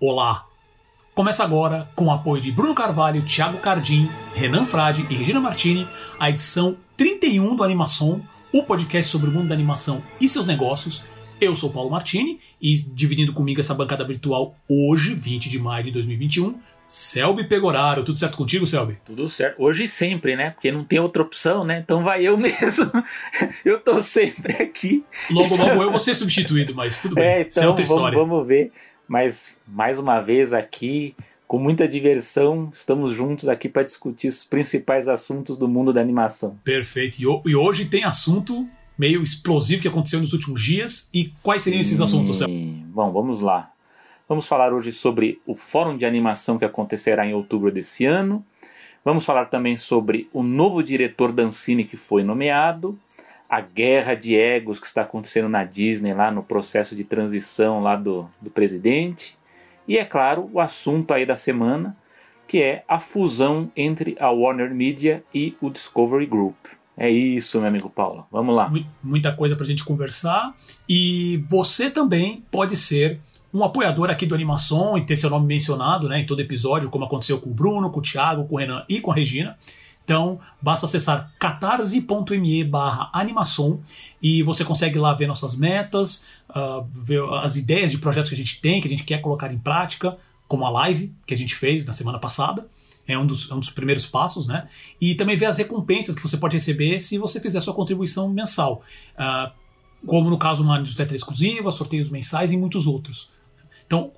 Olá! Começa agora, com o apoio de Bruno Carvalho, Thiago Cardim, Renan Frade e Regina Martini, a edição 31 do Animação, o podcast sobre o mundo da animação e seus negócios. Eu sou Paulo Martini e dividindo comigo essa bancada virtual hoje, 20 de maio de 2021, Selby Pegoraro. Tudo certo contigo, Selby? Tudo certo. Hoje e sempre, né? Porque não tem outra opção, né? Então vai eu mesmo. eu tô sempre aqui. Logo, logo eu vou ser substituído, mas tudo bem. É, Isso é então outra vamos, história. vamos ver. Mas mais uma vez aqui, com muita diversão, estamos juntos aqui para discutir os principais assuntos do mundo da animação. Perfeito. E, e hoje tem assunto meio explosivo que aconteceu nos últimos dias. E quais seriam esses assuntos? Sim. Bom, vamos lá. Vamos falar hoje sobre o Fórum de Animação que acontecerá em outubro desse ano. Vamos falar também sobre o novo diretor da Ancine que foi nomeado, a guerra de egos que está acontecendo na Disney lá no processo de transição lá do, do presidente. E é claro, o assunto aí da semana, que é a fusão entre a Warner Media e o Discovery Group. É isso, meu amigo Paulo. Vamos lá. Mu- muita coisa pra gente conversar. E você também pode ser um apoiador aqui do Animação e ter seu nome mencionado né, em todo episódio, como aconteceu com o Bruno, com o Thiago, com o Renan e com a Regina. Então, basta acessar catarse.me barra animação e você consegue lá ver nossas metas, ah, ver as ideias de projetos que a gente tem, que a gente quer colocar em prática, como a live que a gente fez na semana passada. É um dos, é um dos primeiros passos, né? E também ver as recompensas que você pode receber se você fizer sua contribuição mensal. Ah, como no caso uma newsletter exclusiva, sorteios mensais e muitos outros. Então,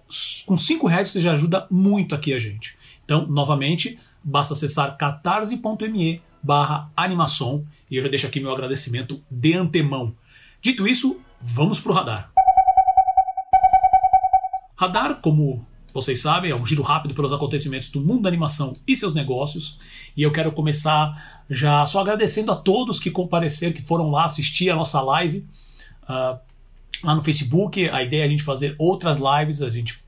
com 5 reais você já ajuda muito aqui a gente. Então, novamente, basta acessar catarse.me barra animação e eu já deixo aqui meu agradecimento de antemão. Dito isso, vamos pro radar. Radar, como vocês sabem, é um giro rápido pelos acontecimentos do mundo da animação e seus negócios. E eu quero começar já só agradecendo a todos que compareceram, que foram lá assistir a nossa live ah, lá no Facebook. A ideia é a gente fazer outras lives. A gente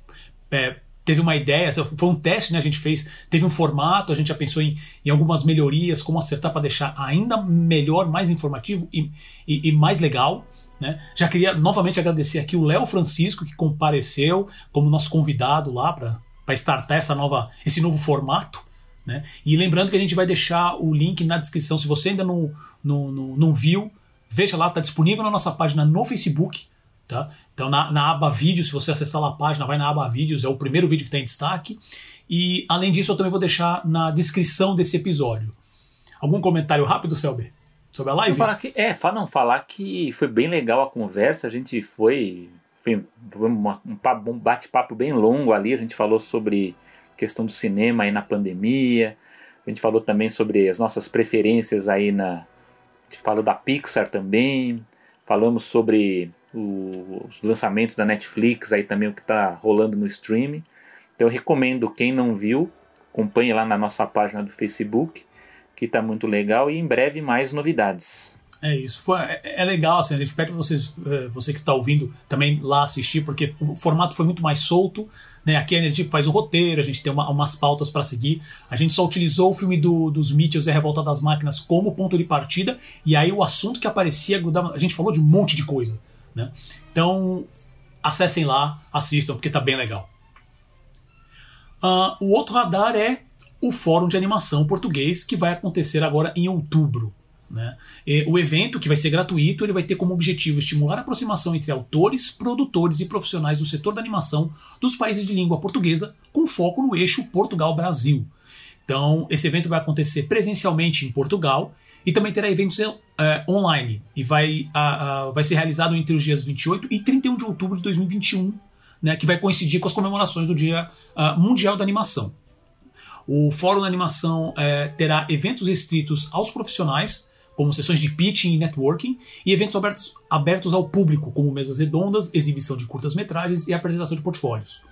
é, teve uma ideia, foi um teste, né? A gente fez, teve um formato, a gente já pensou em, em algumas melhorias, como acertar para deixar ainda melhor, mais informativo e, e- e mais legal. Né? Já queria novamente agradecer aqui o Léo Francisco, que compareceu como nosso convidado lá para startar essa nova, esse novo formato. Né? E lembrando que a gente vai deixar o link na descrição. Se você ainda não, não, não, não viu, veja lá, está disponível na nossa página no Facebook. Tá? Então, na, na aba vídeos, se você acessar lá a página, vai na aba vídeos, é o primeiro vídeo que está em destaque. E além disso, eu também vou deixar na descrição desse episódio. Algum comentário rápido, Selby? Sobre a Não live? falar que, é, não, falar que foi bem legal a conversa, a gente foi, foi um bate-papo bem longo ali, a gente falou sobre questão do cinema aí na pandemia, a gente falou também sobre as nossas preferências aí na, a gente falou da Pixar também, falamos sobre o- os lançamentos da Netflix aí também, o que está rolando no streaming, então eu recomendo quem não viu, acompanhe lá na nossa página do Facebook, que está muito legal e em breve mais novidades. É isso. Foi, é, é legal, assim, a gente pede vocês, eh, você que está ouvindo, também lá assistir, porque o formato foi muito mais solto. Né? Aqui a gente faz o roteiro, a gente tem uma- umas pautas para seguir. A gente só utilizou o filme do, dos Mitchells e a Revolta das Máquinas como ponto de partida, e aí o assunto que aparecia. A gente falou de um monte de coisa. Né? Então, acessem lá, assistam, porque tá bem legal. Ah, o outro radar é o Fórum de Animação Português, que vai acontecer agora em outubro. Né? O evento, que vai ser gratuito, ele vai ter como objetivo estimular a aproximação entre autores, produtores e profissionais do setor da animação dos países de língua portuguesa, com foco no eixo Portugal-Brasil. Então, esse evento vai acontecer presencialmente em Portugal e também terá eventos eh, online. E vai, ah, ah, vai ser realizado entre os dias 28 e 31 de outubro de 2021, né, que vai coincidir com as comemorações do Dia ah, Mundial da Animação. O Fórum da Animação eh, terá eventos restritos aos profissionais, como sessões de pitching e networking, e eventos abertos, abertos ao público, como mesas redondas, exibição de curtas-metragens e apresentação de portfólios.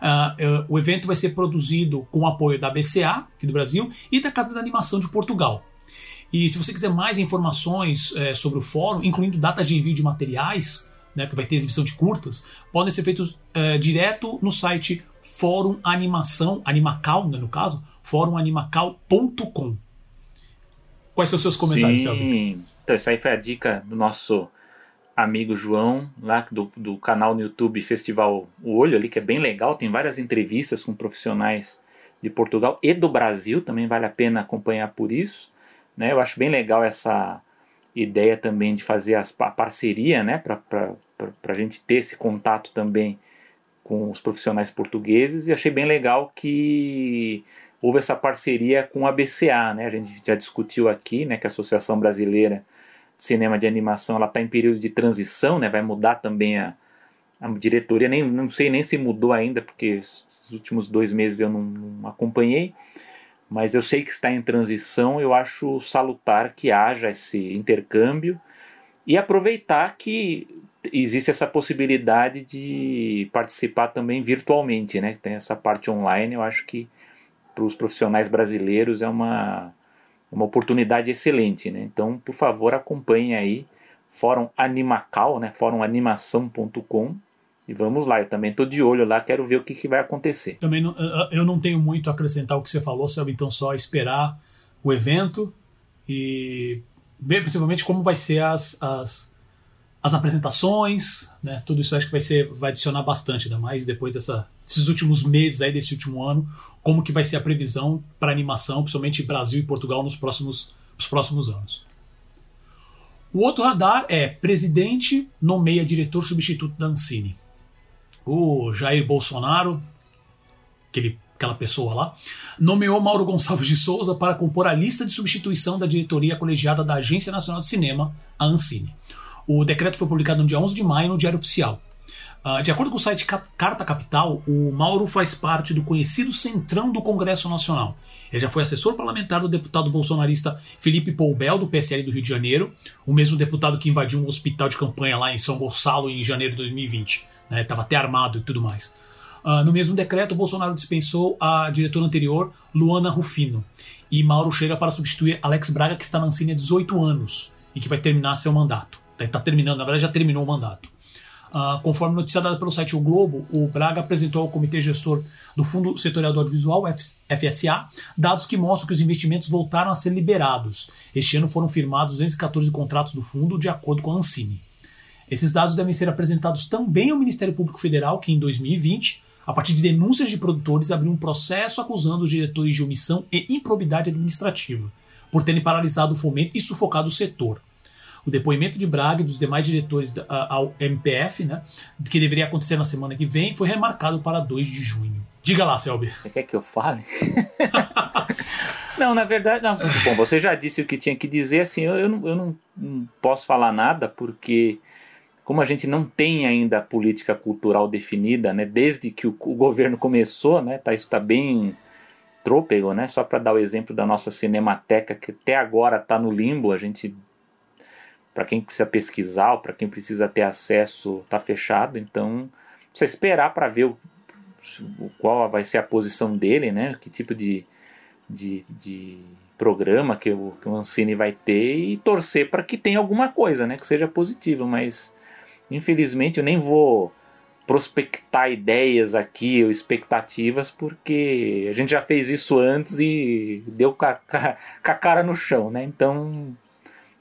Ah, eh, o evento vai ser produzido com o apoio da BCA, aqui do Brasil, e da Casa da Animação de Portugal. E se você quiser mais informações eh, sobre o fórum, incluindo data de envio de materiais, né, que vai ter exibição de curtas, podem ser feitos eh, direto no site Fórum Animação, Animacal, né, no caso, fórumanimacal.com. Quais são os seus comentários, Selby? Sim. Então, isso aí foi a dica do nosso amigo João, lá do, do canal no YouTube Festival O Olho, ali, que é bem legal, tem várias entrevistas com profissionais de Portugal e do Brasil, também vale a pena acompanhar por isso. Né? Eu acho bem legal essa ideia também de fazer as, a parceria, né? para a gente ter esse contato também com os profissionais portugueses, e achei bem legal que houve essa parceria com a BCA, né? a gente já discutiu aqui né, que a Associação Brasileira cinema de animação está em período de transição, né? Vai mudar também a, a diretoria. Nem não sei nem se mudou ainda, porque esses últimos dois meses eu não, não acompanhei. Mas eu sei que está em transição. Eu acho salutar que haja esse intercâmbio e aproveitar que existe essa possibilidade de participar também virtualmente, né? Tem essa parte online. Eu acho que para os profissionais brasileiros é uma uma oportunidade excelente, né? Então, por favor, acompanhe aí Fórum Animacal, né? fórumanimação.com e vamos lá, eu também estou de olho lá, quero ver o que, que vai acontecer. Também não, eu não tenho muito a acrescentar o que você falou, sabe? Então só esperar o evento e ver principalmente como vai ser as, as, as apresentações, né? Tudo isso acho que vai ser vai adicionar bastante, ainda mais depois dessa, desses últimos meses aí desse último ano, como que vai ser a previsão para animação, principalmente Brasil e Portugal nos próximos, nos próximos anos. O outro radar é presidente nomeia diretor substituto da Ancine. O Jair Bolsonaro, aquele, aquela pessoa lá, nomeou Mauro Gonçalves de Souza para compor a lista de substituição da diretoria colegiada da Agência Nacional de Cinema, a Ancine. O decreto foi publicado no dia 11 de maio no Diário Oficial. Uh, de acordo com o site Carta Capital, o Mauro faz parte do conhecido Centrão do Congresso Nacional. Ele já foi assessor parlamentar do deputado bolsonarista Felipe Poubel, do PSL do Rio de Janeiro, o mesmo deputado que invadiu um hospital de campanha lá em São Gonçalo em janeiro de 2020. Né? até armado e tudo mais. Uh, no mesmo decreto, Bolsonaro dispensou a diretora anterior, Luana Rufino. E Mauro chega para substituir Alex Braga, que está na Ancine há 18 anos e que vai terminar seu mandato. Está terminando, na verdade já terminou o mandato. Uh, conforme noticiado pelo site O Globo, o Braga apresentou ao Comitê Gestor do Fundo Setorial do Audiovisual, FSA, dados que mostram que os investimentos voltaram a ser liberados. Este ano foram firmados 214 contratos do fundo, de acordo com a Ancine. Esses dados devem ser apresentados também ao Ministério Público Federal, que em 2020, a partir de denúncias de produtores, abriu um processo acusando os diretores de omissão e improbidade administrativa, por terem paralisado o fomento e sufocado o setor. O depoimento de Braga e dos demais diretores ao MPF, né, que deveria acontecer na semana que vem, foi remarcado para 2 de junho. Diga lá, Selby. Você quer que eu fale? não, na verdade, não. Bom, você já disse o que tinha que dizer, assim, eu, eu, não, eu não, não posso falar nada porque como a gente não tem ainda a política cultural definida, né, desde que o, o governo começou, né, tá, isso está bem trôpego, né, só para dar o exemplo da nossa Cinemateca, que até agora está no limbo, a gente para quem precisa pesquisar para quem precisa ter acesso está fechado, então precisa esperar para ver o, qual vai ser a posição dele, né? Que tipo de, de, de programa que o, que o Ancine vai ter e torcer para que tenha alguma coisa, né? Que seja positivo, mas infelizmente eu nem vou prospectar ideias aqui ou expectativas porque a gente já fez isso antes e deu com a, com a cara no chão, né? Então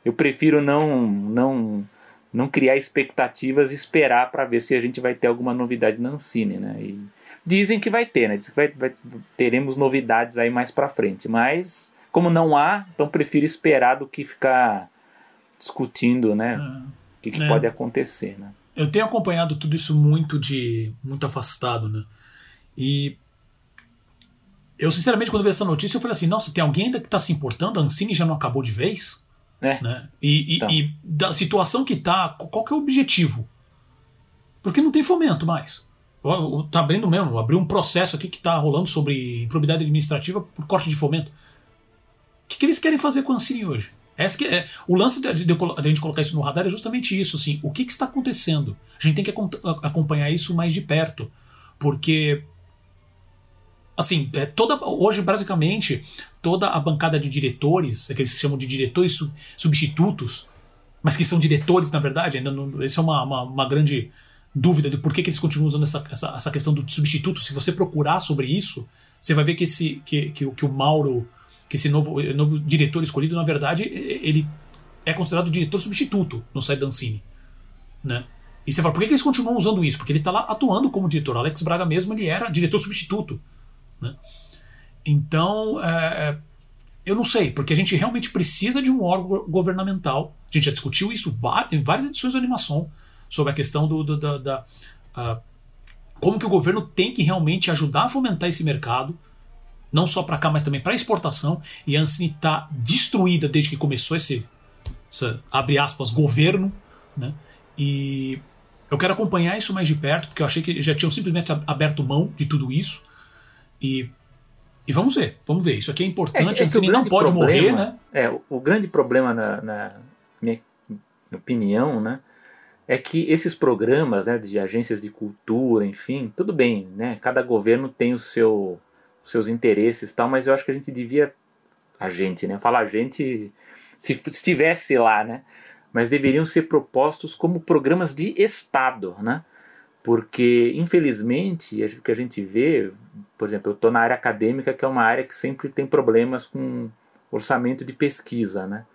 eu prefiro não não não criar expectativas e esperar para ver se a gente vai ter alguma novidade na Ancine, né? E dizem que vai ter, né? Dizem que vai, vai, teremos novidades aí mais para frente, mas como não há, então prefiro esperar do que ficar discutindo, né? O que, que é. pode acontecer, né? Eu tenho acompanhado tudo isso muito de muito afastado, né? E eu sinceramente quando vi essa notícia eu falei assim, nossa, tem alguém ainda que está se importando? A Ancine já não acabou de vez? É. Né? E, e, então. e, da situação que tá, qual que é o objetivo? Porque não tem fomento mais. Tá abrindo mesmo, abriu um processo aqui que tá rolando sobre improbidade administrativa por corte de fomento. O que, que eles querem fazer com a Ancine hoje? Essa que é, o lance de, de, de, a gente colocar isso no radar é justamente isso. Assim, o que, que está acontecendo? A gente tem que acompanhar isso mais de perto. Porque assim, é, toda, hoje basicamente toda a bancada de diretores, aqueles que se chamam de diretores substitutos, mas que são diretores na verdade, ainda não, isso é uma, uma, uma, grande dúvida de por que, que eles continuam usando essa, essa, essa, questão do substituto. Se você procurar sobre isso, você vai ver que esse que, que, que o Mauro, que esse novo, novo diretor escolhido, na verdade, ele é considerado diretor substituto no site da Ancine. Né? E você fala, por que, eles continuam usando isso? Porque ele está lá atuando como diretor. Alex Braga mesmo ele era diretor substituto. Né? Então, é, eu não sei, porque a gente realmente precisa de um órgão governamental. A gente já discutiu isso em várias edições do Animação, sobre a questão do, do da, da como que o governo tem que realmente ajudar a fomentar esse mercado, não só para cá, mas também para exportação. E a Ancine está destruída desde que começou esse, esse, abre aspas, governo. Né? E eu quero acompanhar isso mais de perto, porque eu achei que já tinham simplesmente aberto mão de tudo isso. E, e vamos ver, vamos ver. Isso aqui é importante, é, é a Ancine não pode problema, morrer, né? É, o, o grande problema, na, na minha opinião, né? é que esses programas né, de agências de cultura, enfim, tudo bem, né? Cada governo tem o seu, os seus interesses tal, mas eu acho que a gente devia. A gente, né? Falar a gente se estivesse lá, né? Mas deveriam ser propostos como programas de Estado, né? Porque, infelizmente, o que a gente vê, por exemplo, eu estou na área acadêmica, que é uma área que sempre tem problemas com orçamento de pesquisa, né?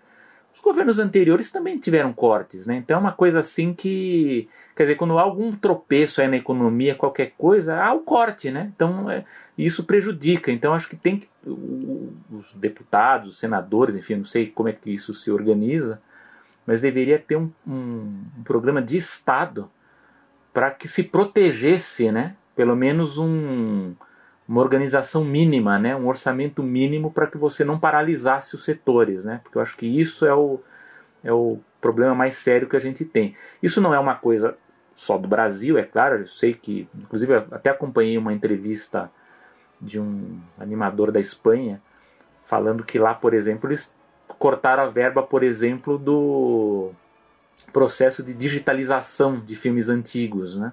Os governos anteriores também tiveram cortes, né? Então é uma coisa assim que. Quer dizer, quando há algum tropeço aí na economia, qualquer coisa, há o corte, né? Então é, isso prejudica. Então acho que tem que. Os deputados, os senadores, enfim, não sei como é que isso se organiza, mas deveria ter um, um, um programa de Estado para que se protegesse, né? Pelo menos um uma organização mínima, né, um orçamento mínimo para que você não paralisasse os setores, né, porque eu acho que isso é o, é o problema mais sério que a gente tem. Isso não é uma coisa só do Brasil, é claro, eu sei que, inclusive, até acompanhei uma entrevista de um animador da Espanha falando que lá, por exemplo, eles cortaram a verba, por exemplo, do processo de digitalização de filmes antigos, né?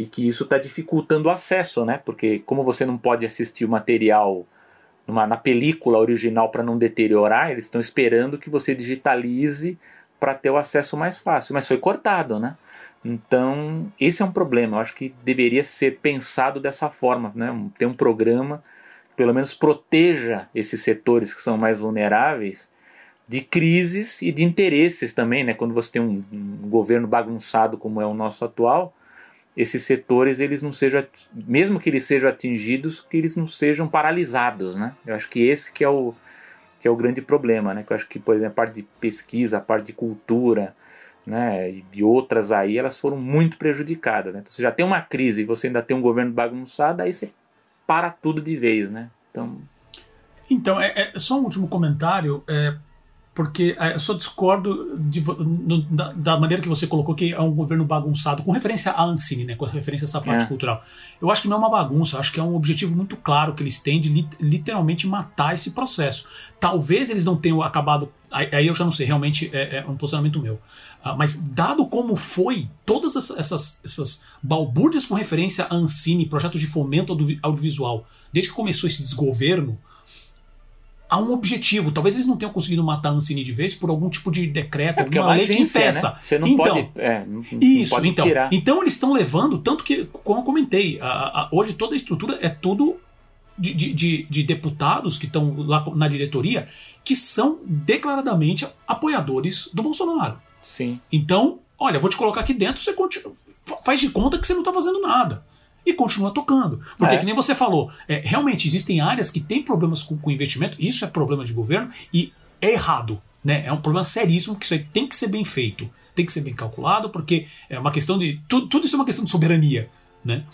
E que isso está dificultando o acesso, né? Porque como você não pode assistir o material numa, na película original para não deteriorar, eles estão esperando que você digitalize para ter o acesso mais fácil, mas foi cortado, né? Então, esse é um problema. Eu acho que deveria ser pensado dessa forma, né? Ter um programa que pelo menos proteja esses setores que são mais vulneráveis de crises e de interesses também, né? Quando você tem um, um governo bagunçado como é o nosso atual, esses setores eles não sejam, mesmo que eles sejam atingidos, que eles não sejam paralisados, né? Eu acho que esse que é o que é o grande problema, né? Que eu acho que, por exemplo, a parte de pesquisa, a parte de cultura, né, e outras aí, elas foram muito prejudicadas. Né? Então, você já tem uma crise e você ainda tem um governo bagunçado, aí você para tudo de vez, né? Então, então é, é só um último comentário. É, porque é, eu só discordo de, no, da, da, maneira que você colocou que é um governo bagunçado, com referência à Ancine, né, com referência a essa parte é. cultural. Eu acho que não é uma bagunça, acho que é um objetivo muito claro que eles têm de li, literalmente matar esse processo. Talvez eles não tenham acabado. Aí eu já não sei, realmente é, é um posicionamento meu. Uh, mas dado como foi, todas essas, essas balbúrdias com referência à Ancine, projetos de fomento audiovisual, desde que começou esse desgoverno há um objetivo. Talvez eles não tenham conseguido matar a Ancine de vez por algum tipo de decreto, é alguma é lei agência, que impeça. Né? Você não então, pode. É, não, isso, pode então. Tirar. Então eles estão levando, tanto que, como eu comentei, a, a, hoje toda a estrutura é tudo de, de, de, de deputados que estão lá na diretoria que são declaradamente apoiadores do Bolsonaro. Sim. Então, olha, vou te colocar aqui dentro, você continua, faz de conta que você não está fazendo nada e continua tocando. Porque, é. que nem você falou, é, realmente existem áreas que têm problemas com, com investimento, isso é problema de governo e é errado. Né? É um problema seríssimo que isso aí tem que ser bem feito, tem que ser bem calculado, porque é uma questão de. Tudo, tudo isso é uma questão de soberania. Né?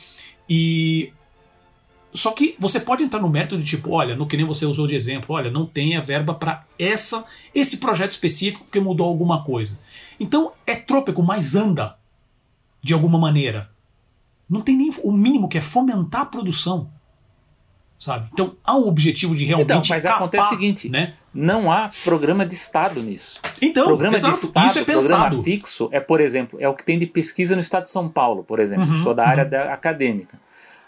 E. Só que você pode entrar no mérito de tipo, olha, no que nem você usou de exemplo, olha, não tem a verba para essa esse projeto específico porque mudou alguma coisa. Então é trópico, mas anda de alguma maneira. Não tem nem o mínimo que é fomentar a produção. Sabe? Então há um objetivo de realmente. Então, mas capar, acontece o seguinte: né? não há programa de Estado nisso. Então, programa exato, de Estado, isso é pensado. programa fixo é, por exemplo, é o que tem de pesquisa no Estado de São Paulo, por exemplo. Uhum, Sou da área uhum. da acadêmica.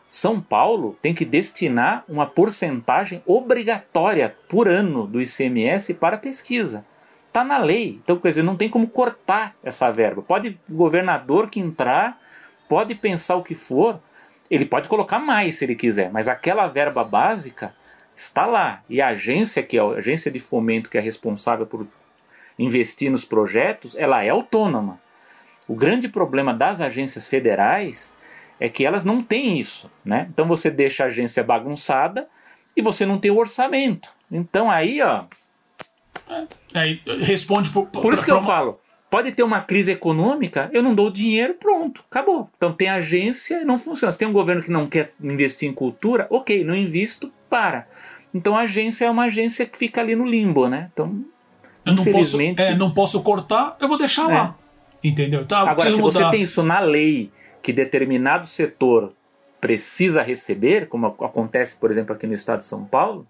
São Paulo tem que destinar uma porcentagem obrigatória por ano do ICMS para pesquisa. Está na lei. Então, quer dizer, não tem como cortar essa verba. Pode o governador que entrar pode pensar o que for, ele pode colocar mais se ele quiser, mas aquela verba básica está lá. E a agência, que é a agência de fomento que é responsável por investir nos projetos, ela é autônoma. O grande problema das agências federais é que elas não têm isso, né? Então você deixa a agência bagunçada e você não tem o orçamento. Então aí, ó. Aí responde por, por isso que eu falo. Pode ter uma crise econômica, eu não dou dinheiro, pronto, acabou. Então tem agência, não funciona. Se tem um governo que não quer investir em cultura, ok, não invisto, para. Então a agência é uma agência que fica ali no limbo, né? Então, eu não posso, é, não posso cortar, eu vou deixar é. lá. Entendeu? Tá, Agora, se mudar. você tem isso na lei, que determinado setor precisa receber, como acontece, por exemplo, aqui no estado de São Paulo,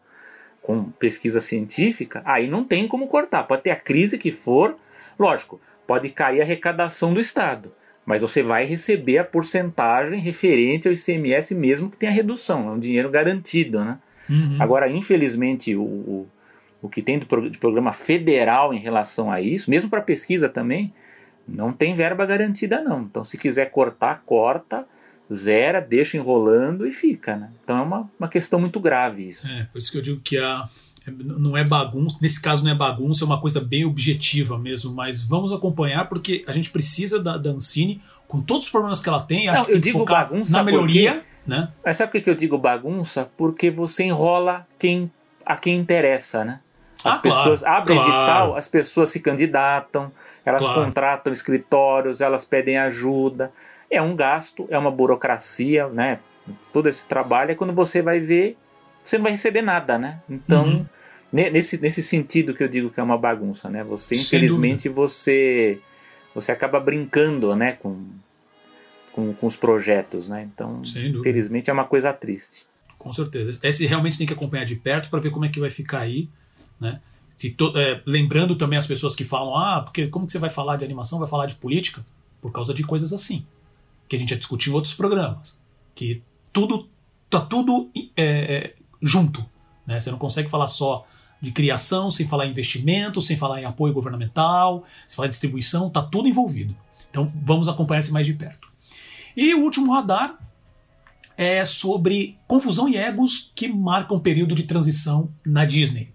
com pesquisa científica, aí não tem como cortar. Pode ter a crise que for, lógico, pode cair a arrecadação do Estado, mas você vai receber a porcentagem referente ao ICMS mesmo que tenha redução, é um dinheiro garantido, né? Uhum. Agora, infelizmente, o, o, o que tem de programa federal em relação a isso, mesmo para pesquisa também, não tem verba garantida não. Então, se quiser cortar, corta, zera, deixa enrolando e fica, né? Então é uma, uma questão muito grave isso. É, por isso que eu digo que a, não é bagunça, nesse caso não é bagunça, é uma coisa bem objetiva mesmo, mas vamos acompanhar porque a gente precisa da, da Ancine, com todos os problemas que ela tem, acho não, que tem digo bagunça na melhoria. Porque, né? Mas sabe por que eu digo bagunça? Porque você enrola quem, a quem interessa, né? As ah, pessoas claro, abrem claro. edital, as pessoas se candidatam, elas claro. contratam escritórios, elas pedem ajuda. É um gasto, é uma burocracia, né? Todo esse trabalho é quando você vai ver, você não vai receber nada, né? Então, uhum nesse, nesse sentido que eu digo que é uma bagunça, né? Você, infelizmente, você você acaba brincando, né, com, com, com os projetos, né? Então, infelizmente, é uma coisa triste. Com certeza. Esse realmente tem que acompanhar de perto para ver como é que vai ficar aí, né? To, é, lembrando também as pessoas que falam, ah, porque como que você vai falar de animação, vai falar de política? Por causa de coisas assim, que a gente já discutiu em outros programas, que tudo tá tudo é, é, junto, né? Você não consegue falar só de criação, sem falar em investimento, sem falar em apoio governamental, sem falar em distribuição, está tudo envolvido. Então vamos acompanhar isso mais de perto. E o último radar é sobre confusão e egos que marcam o período de transição na Disney.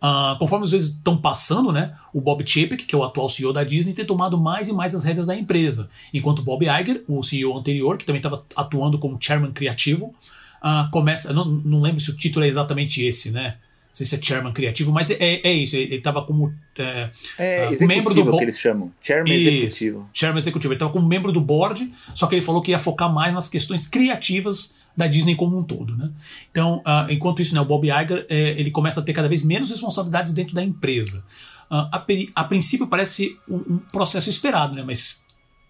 Uh, conforme os vezes estão passando, né, o Bob Chapek, que é o atual CEO da Disney, tem tomado mais e mais as rédeas da empresa, enquanto Bob Iger, o CEO anterior, que também estava atuando como chairman criativo, uh, começa. Não, não lembro se o título é exatamente esse, né? Sei se é chairman criativo, mas é, é isso. Ele estava como é, é, uh, membro do board. que eles chamam. Chairman executivo. Chairman executivo. Ele estava como membro do board, só que ele falou que ia focar mais nas questões criativas da Disney como um todo, né? Então, uh, enquanto isso, né, o Bob Iger é, ele começa a ter cada vez menos responsabilidades dentro da empresa. Uh, a, a, princípio parece um, um, processo esperado, né? Mas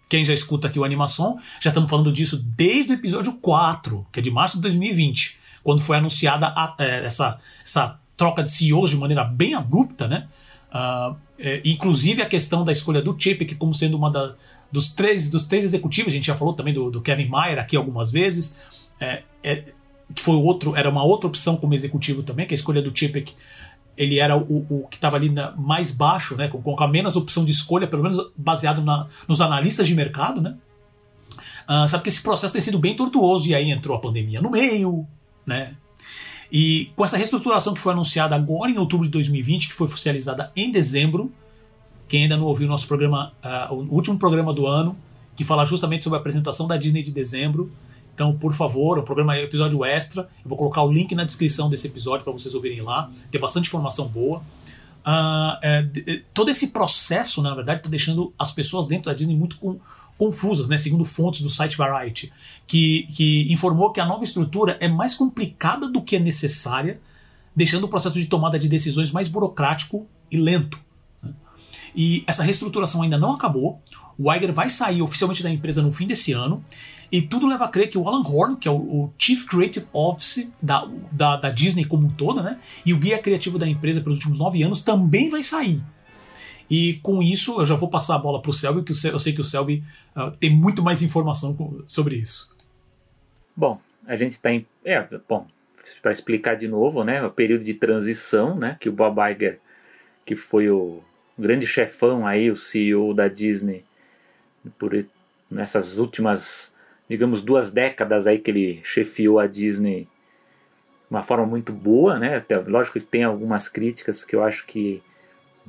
quem já escuta aqui o Animação, já estamos falando disso desde o episódio 4, que é de março de 2020, quando foi anunciada a, é, essa, essa troca de CEOs de maneira bem abrupta, né? Uh, é, inclusive a questão da escolha do Chapek como sendo uma da, dos três dos três executivos, a gente já falou também do, do Kevin Mayer aqui algumas vezes, é, é, que foi outro, era uma outra opção como executivo também, que a escolha do Chapek ele era o, o que estava ali na, mais baixo, né, com, com a menos opção de escolha, pelo menos baseado na, nos analistas de mercado, né? Uh, sabe que esse processo tem sido bem tortuoso e aí entrou a pandemia no meio, né? E com essa reestruturação que foi anunciada agora em outubro de 2020, que foi oficializada em dezembro, quem ainda não ouviu o nosso programa, uh, o último programa do ano, que fala justamente sobre a apresentação da Disney de dezembro. Então, por favor, o programa é episódio extra. Eu vou colocar o link na descrição desse episódio para vocês ouvirem lá. Tem bastante informação boa. Uh, é, todo esse processo, na verdade, está deixando as pessoas dentro da Disney muito com, confusas, né, segundo fontes do site Variety, que, que informou que a nova estrutura é mais complicada do que é necessária, deixando o processo de tomada de decisões mais burocrático e lento. Né. E essa reestruturação ainda não acabou. O Iger vai sair oficialmente da empresa no fim desse ano. E tudo leva a crer que o Alan Horn, que é o, o Chief Creative Officer da, da, da, Disney como um todo, né? E o guia criativo da empresa pelos últimos nove anos também vai sair. E com isso, eu já vou passar a bola para o Selby, que eu sei que o Selby uh, tem muito mais informação sobre isso. Bom, a gente está em. É, bom, para explicar de novo, né? O período de transição, né? Que o Bob Iger, que foi o grande chefão aí, o CEO da Disney, por nessas últimas, digamos, duas décadas aí que ele chefiou a Disney de uma forma muito boa, né? Até, lógico que tem algumas críticas que eu acho que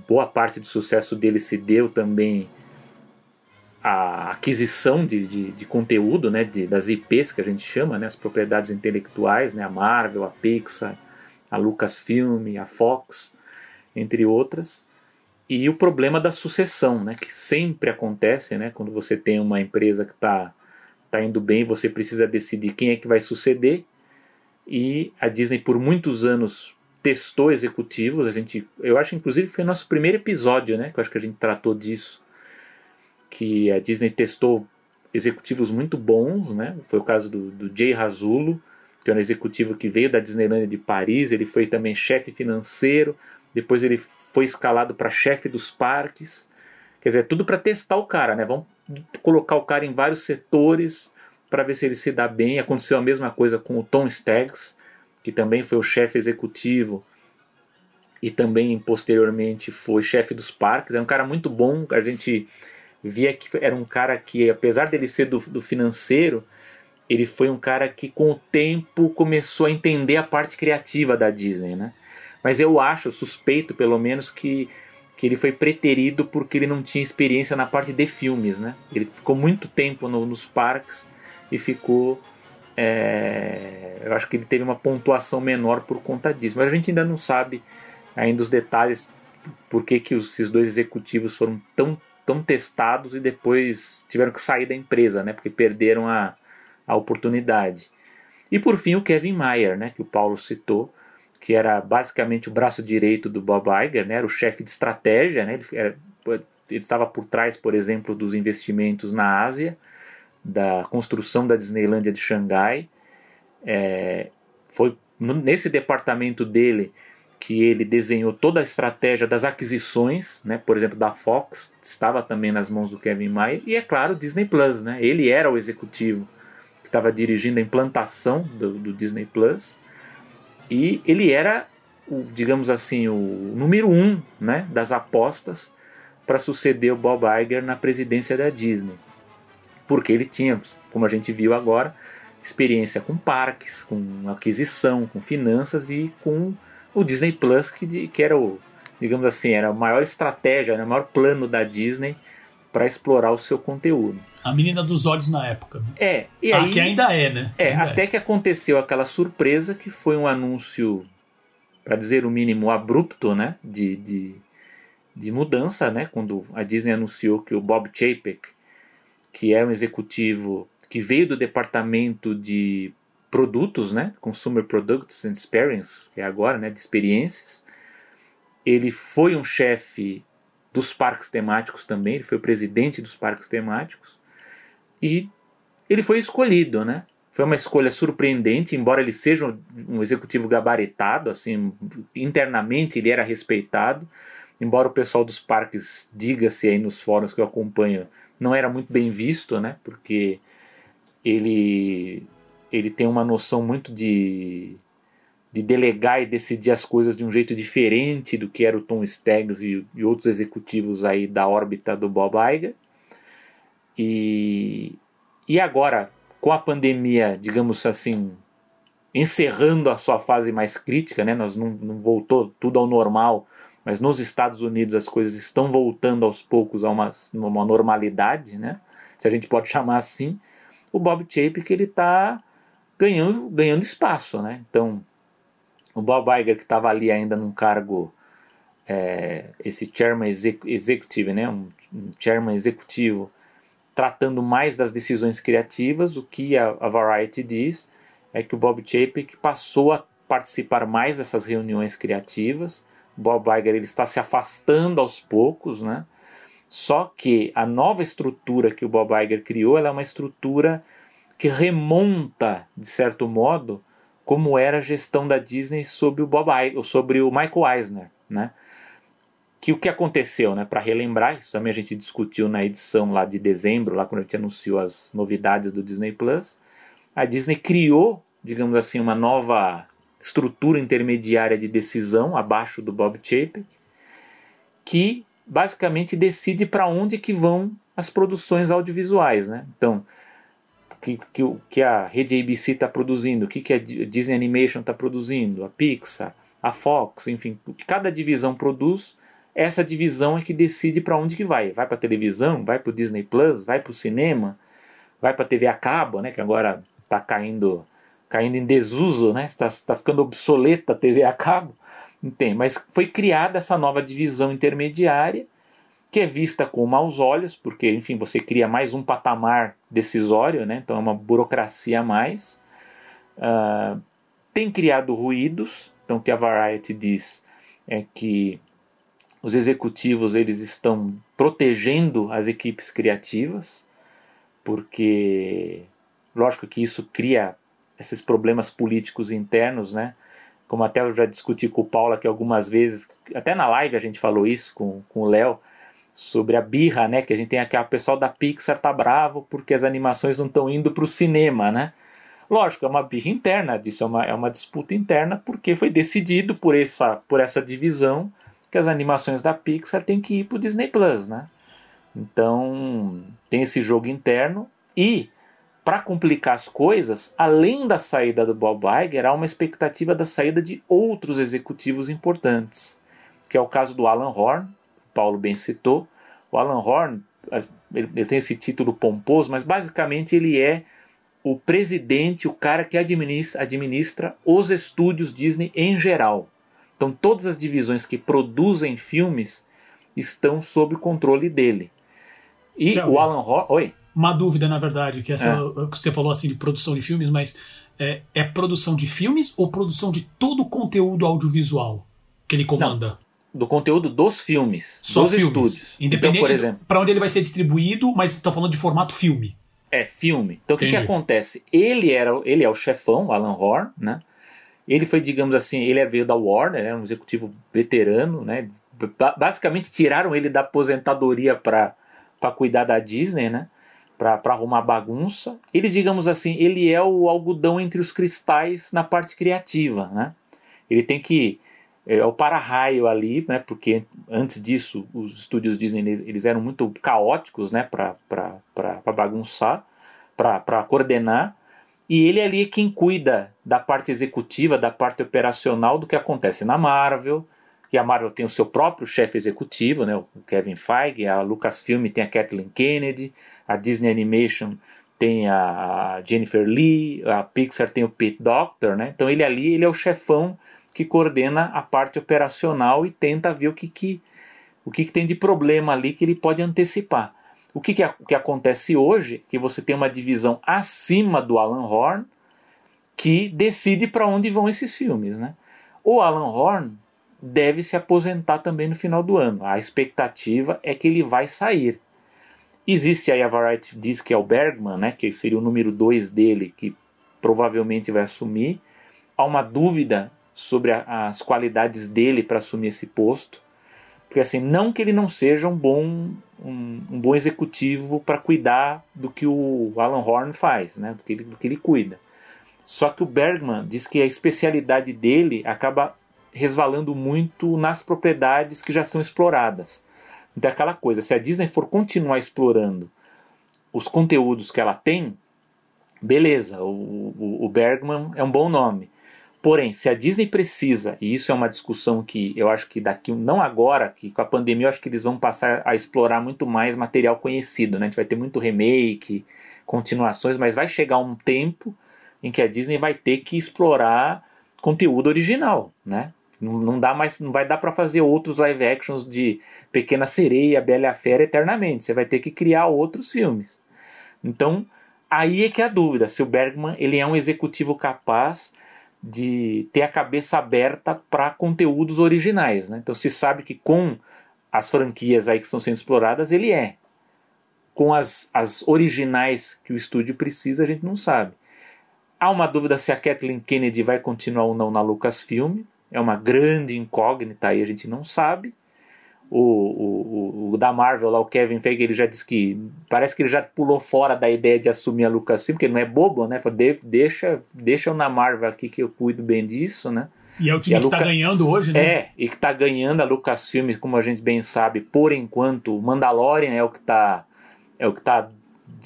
boa parte do sucesso dele se deu também a aquisição de, de, de conteúdo, né, de, das IPs que a gente chama, né, as propriedades intelectuais, né, a Marvel, a Pixar, a Lucasfilm, a Fox, entre outras, e o problema da sucessão, né, que sempre acontece, né, quando você tem uma empresa que está tá indo bem, você precisa decidir quem é que vai suceder, e a Disney por muitos anos testou executivos, a gente, eu acho inclusive foi nosso primeiro episódio, né, que eu acho que a gente tratou disso, que a Disney testou executivos muito bons, né? Foi o caso do, do Jay Razulo, que é um executivo que veio da Disneylandia de Paris, ele foi também chefe financeiro, depois ele foi escalado para chefe dos parques. Quer dizer, tudo para testar o cara, né? Vamos colocar o cara em vários setores para ver se ele se dá bem. Aconteceu a mesma coisa com o Tom Staggs, que também foi o chefe executivo e também posteriormente foi chefe dos parques. É um cara muito bom, a gente via que era um cara que, apesar dele ser do, do financeiro, ele foi um cara que com o tempo começou a entender a parte criativa da Disney, né? Mas eu acho, suspeito pelo menos, que, que ele foi preterido porque ele não tinha experiência na parte de filmes, né? Ele ficou muito tempo no, nos parques e ficou... É, eu acho que ele teve uma pontuação menor por conta disso. Mas a gente ainda não sabe ainda os detalhes por que, que esses dois executivos foram tão tão testados e depois tiveram que sair da empresa, né? Porque perderam a, a oportunidade. E por fim o Kevin Mayer, né? Que o Paulo citou, que era basicamente o braço direito do Bob Iger, né? Era o chefe de estratégia, né? Ele, era, ele estava por trás, por exemplo, dos investimentos na Ásia, da construção da Disneylândia de Xangai. É, foi nesse departamento dele que ele desenhou toda a estratégia das aquisições, né, por exemplo, da Fox, estava também nas mãos do Kevin Mayer, e é claro, Disney Plus, né, ele era o executivo que estava dirigindo a implantação do, do, Disney Plus, e ele era, o, digamos assim, o número um né, das apostas para suceder o Bob Iger na presidência da Disney, porque ele tinha, como a gente viu agora, experiência com parques, com aquisição, com finanças e com o Disney Plus, que, que era o, digamos assim, era a maior estratégia, né, o maior plano da Disney para explorar o seu conteúdo. A menina dos olhos na época. Né? É, e ah, aí, que ainda é, né? Que é, até é. que aconteceu aquela surpresa que foi um anúncio, para dizer o mínimo, abrupto, né? De, de, de mudança, né? Quando a Disney anunciou que o Bob Chapek, que é um executivo que veio do departamento de produtos, né? Consumer Products and Experience, que é agora, né? De experiências. Ele foi um chefe dos parques temáticos também, ele foi o presidente dos parques temáticos. E ele foi escolhido, né? Foi uma escolha surpreendente, embora ele seja um executivo gabaritado, assim, internamente ele era respeitado, embora o pessoal dos parques diga-se aí nos fóruns que eu acompanho, não era muito bem visto, né? Porque ele ele tem uma noção muito de, de delegar e decidir as coisas de um jeito diferente do que era o Tom Staggs e, e outros executivos aí da órbita do Bob Iger. E, e agora, com a pandemia, digamos assim, encerrando a sua fase mais crítica, né? Nós não, não voltou tudo ao normal, mas nos Estados Unidos as coisas estão voltando aos poucos a uma, uma normalidade, né? Se a gente pode chamar assim. O Bob Chapek ele está ganhando, ganhando espaço. Né? Então, o Bob Iger, que estava ali ainda num cargo, é, esse chairman executive, né? Um, um, chairman executivo, tratando mais das decisões criativas, o que a, a Variety diz é que o Bob Chapek passou a participar mais dessas reuniões criativas. Bob Iger ele está se afastando aos poucos, né? Só que a nova estrutura que o Bob Iger criou, é uma estrutura que remonta, de certo modo, como era a gestão da Disney sobre o Bob Iger, sobre o Michael Eisner, né? Que o que aconteceu, né? Para relembrar, isso também a gente discutiu na edição lá de dezembro, lá quando a gente anunciou as novidades do Disney Plus. A Disney criou, digamos assim, uma nova estrutura intermediária de decisão abaixo do Bob Chapek, que basicamente decide para onde que vão as produções audiovisuais, né? Então, que, que, que a rede ABC está produzindo, o que, que a Disney Animation está produzindo, a Pixar, a Fox, enfim, o que cada divisão produz essa divisão é que decide para onde que vai. Vai para televisão, vai para o Disney Plus, vai para o cinema, vai para a TV a cabo, né, que agora está caindo caindo em desuso, né? Está tá ficando obsoleta a TV a cabo. Não mas foi criada essa nova divisão intermediária que é vista com maus olhos, porque, enfim, você cria mais um patamar decisório, né? então é uma burocracia a mais. Uh, tem criado ruídos, então o que a Variety diz é que os executivos eles estão protegendo as equipes criativas, porque lógico que isso cria esses problemas políticos internos, né? Como até eu já discuti com o Paulo aqui algumas vezes, até na live a gente falou isso com, com o Léo, sobre a birra, né? Que a gente tem aqui, o pessoal da Pixar tá bravo porque as animações não estão indo para o cinema, né? Lógico, é uma birra interna disso, é uma, é uma disputa interna, porque foi decidido por essa, por essa divisão que as animações da Pixar têm que ir para o Disney Plus, né? Então tem esse jogo interno e para complicar as coisas, além da saída do Bob Iger, há uma expectativa da saída de outros executivos importantes, que é o caso do Alan Horn, o Paulo bem citou. O Alan Horn, ele tem esse título pomposo, mas basicamente ele é o presidente, o cara que administra, administra os estúdios Disney em geral. Então todas as divisões que produzem filmes estão sob controle dele. E o Alan Horn, oi uma dúvida, na verdade, que essa é. que você falou assim de produção de filmes, mas é, é, produção de filmes ou produção de todo o conteúdo audiovisual que ele comanda? Não, do conteúdo dos filmes, Só dos filmes. estúdios. Independente então, por exemplo, para onde ele vai ser distribuído, mas está falando de formato filme. É, filme. Então o que, que acontece? Ele era ele é o chefão, Alan Horn, né? Ele foi, digamos assim, ele é veio da Warner, é um executivo veterano, né? Basicamente tiraram ele da aposentadoria para cuidar da Disney, né? Para arrumar bagunça. Ele, digamos assim, ele é o algodão entre os cristais na parte criativa, né? Ele tem que é, é o para-raio ali, né? Porque antes disso os estúdios Disney eles eram muito caóticos, né? Para bagunçar, para coordenar. E ele ali é quem cuida da parte executiva, da parte operacional do que acontece na Marvel, que a Marvel tem o seu próprio chefe executivo, né, o Kevin Feige, a Lucasfilm tem a Kathleen Kennedy, a Disney Animation tem a Jennifer Lee, a Pixar tem o Pete Doctor, né? Então ele ali ele é o chefão que coordena a parte operacional e tenta ver o que, que, o que, que tem de problema ali que ele pode antecipar. O que, que, que acontece hoje que você tem uma divisão acima do Alan Horn que decide para onde vão esses filmes, né? O Alan Horn deve se aposentar também no final do ano. A expectativa é que ele vai sair. Existe aí a Variety diz que é o Bergman, né, que seria o número 2 dele, que provavelmente vai assumir. Há uma dúvida sobre a, as qualidades dele para assumir esse posto. Porque assim, não que ele não seja um bom, um, um bom executivo para cuidar do que o Alan Horn faz, né, do, que ele, do que ele cuida. Só que o Bergman diz que a especialidade dele acaba resvalando muito nas propriedades que já são exploradas. Então, é coisa: se a Disney for continuar explorando os conteúdos que ela tem, beleza, o, o, o Bergman é um bom nome. Porém, se a Disney precisa, e isso é uma discussão que eu acho que daqui, não agora, que com a pandemia eu acho que eles vão passar a explorar muito mais material conhecido, né? A gente vai ter muito remake, continuações, mas vai chegar um tempo em que a Disney vai ter que explorar conteúdo original, né? Não, não dá mais, não vai dar para fazer outros live actions de Pequena Sereia, Bela e a Fera eternamente. Você vai ter que criar outros filmes. Então, aí é que é a dúvida, se o Bergman ele é um executivo capaz de ter a cabeça aberta para conteúdos originais, né? Então se sabe que com as franquias aí que estão sendo exploradas, ele é. Com as, as originais que o estúdio precisa, a gente não sabe. Há uma dúvida se a Kathleen Kennedy vai continuar ou não na Lucasfilm é uma grande incógnita aí, a gente não sabe. O, o, o, da Marvel lá, o Kevin Feige, ele já disse que parece que ele já pulou fora da ideia de assumir a Lucasfilm, porque ele não é bobo, né? Falou, deixa, deixa eu na Marvel aqui que eu cuido bem disso, né? E é o time que está Luca... ganhando hoje, né? É, e que está ganhando a Lucasfilm, como a gente bem sabe, por enquanto, o Mandalorian é o que está é o que tá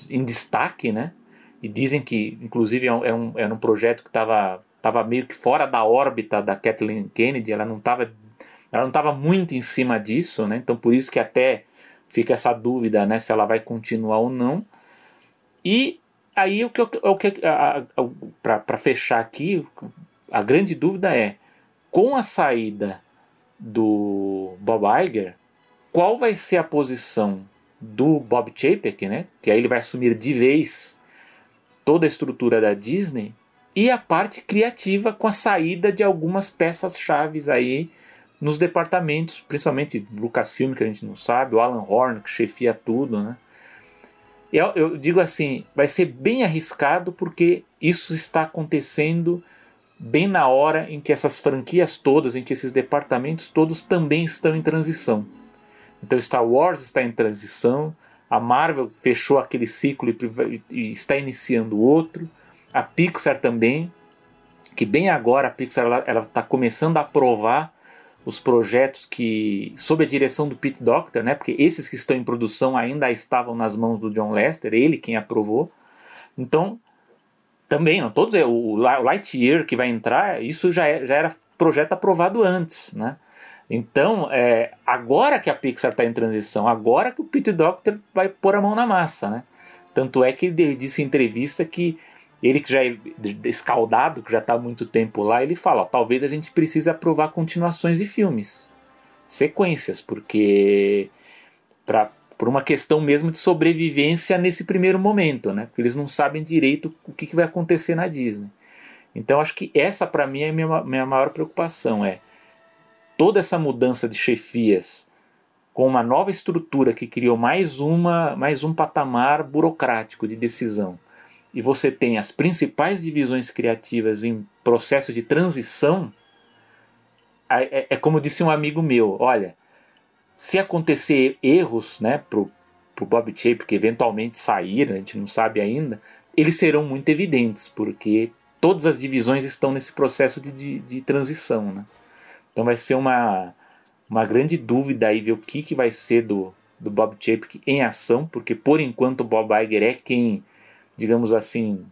em destaque, né? E dizem que, inclusive, é um, é um, era um projeto que estava estava meio que fora da órbita da Kathleen Kennedy, ela não estava ela não estava muito em cima disso, né? Então por isso que até fica essa dúvida, né, se ela vai continuar ou não. E aí o que, o que para fechar aqui, a grande dúvida é com a saída do Bob Iger, qual vai ser a posição do Bob Chapek, né? Que aí ele vai assumir de vez toda a estrutura da Disney e a parte criativa com a saída de algumas peças chaves aí nos departamentos, principalmente Lucasfilm que a gente não sabe, o Alan Horn que chefia tudo, né? Eu, eu digo assim, vai ser bem arriscado porque isso está acontecendo bem na hora em que essas franquias todas, em que esses departamentos todos também estão em transição. Então Star Wars está em transição, a Marvel fechou aquele ciclo e, e está iniciando outro, a Pixar também, que bem agora a Pixar ela está começando a aprovar os projetos que sob a direção do Pete Docter, né? Porque esses que estão em produção ainda estavam nas mãos do John Lester, ele quem aprovou. Então também não todos o Lightyear que vai entrar, isso já, é, já era projeto aprovado antes, né? Então, é, agora que a Pixar está em transição, agora que o Peter Doctor vai pôr a mão na massa, né? Tanto é que ele disse em entrevista que ele que já é escaldado, que já está há muito tempo lá, ele fala, ó, talvez a gente precise aprovar continuações de filmes, sequências, porque pra, por uma questão mesmo de sobrevivência nesse primeiro momento, né? Porque eles não sabem direito o que, que vai acontecer na Disney. Então acho que essa para mim é a minha, minha maior preocupação, é toda essa mudança de chefias com uma nova estrutura que criou mais uma mais um patamar burocrático de decisão e você tem as principais divisões criativas em processo de transição é, é como disse um amigo meu olha se acontecer erros né pro, pro Bob Shape que eventualmente sair a gente não sabe ainda eles serão muito evidentes porque todas as divisões estão nesse processo de, de, de transição né? Então vai ser uma, uma grande dúvida aí ver o que, que vai ser do, do Bob Chapek em ação, porque por enquanto o Bob Iger é quem, digamos assim,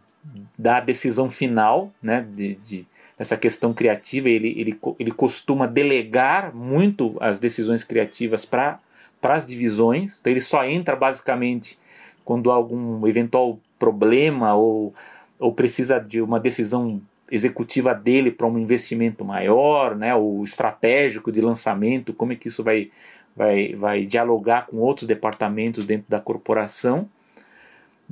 dá a decisão final né, de, de essa questão criativa. Ele, ele, ele costuma delegar muito as decisões criativas para as divisões, então ele só entra basicamente quando há algum eventual problema ou, ou precisa de uma decisão executiva dele para um investimento maior, né, o estratégico de lançamento, como é que isso vai, vai, vai dialogar com outros departamentos dentro da corporação.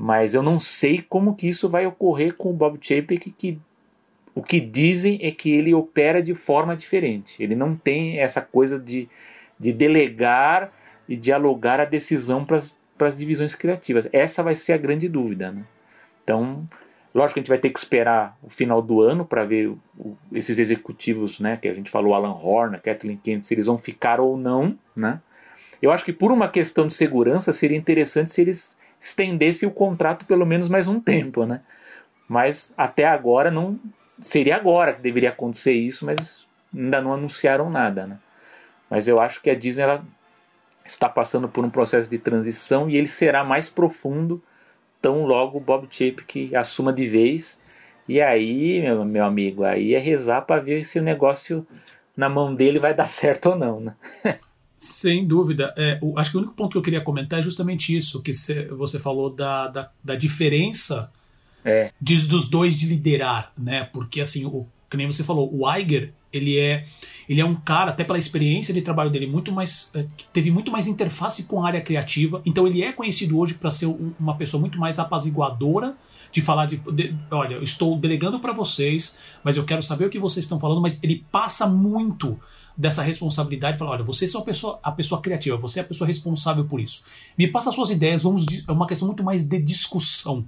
Mas eu não sei como que isso vai ocorrer com o Bob Chapek, que o que dizem é que ele opera de forma diferente. Ele não tem essa coisa de, de delegar e dialogar a decisão para as divisões criativas. Essa vai ser a grande dúvida. Né? Então, Lógico que a gente vai ter que esperar o final do ano para ver o, esses executivos, né, que a gente falou, Alan Horn, Kathleen Kennedy, se eles vão ficar ou não, né? Eu acho que por uma questão de segurança seria interessante se eles estendessem o contrato pelo menos mais um tempo, né? Mas até agora não seria agora que deveria acontecer isso, mas ainda não anunciaram nada, né? Mas eu acho que a Disney ela está passando por um processo de transição e ele será mais profundo tão logo o Bob Chapek assuma de vez. E aí, meu, meu amigo, aí é rezar para ver se o negócio na mão dele vai dar certo ou não, né? Sem dúvida. É, o, acho que o único ponto que eu queria comentar é justamente isso, que cê, você falou da, da, da diferença é. de, dos dois de liderar, né? Porque assim, o, que nem você falou, o Iger ele é ele é um cara até pela experiência de trabalho dele muito mais é, teve muito mais interface com a área criativa então ele é conhecido hoje para ser uma pessoa muito mais apaziguadora de falar de, de olha eu estou delegando para vocês mas eu quero saber o que vocês estão falando mas ele passa muito dessa responsabilidade falar olha você é a pessoa a pessoa criativa você é a pessoa responsável por isso me passa suas ideias vamos é uma questão muito mais de discussão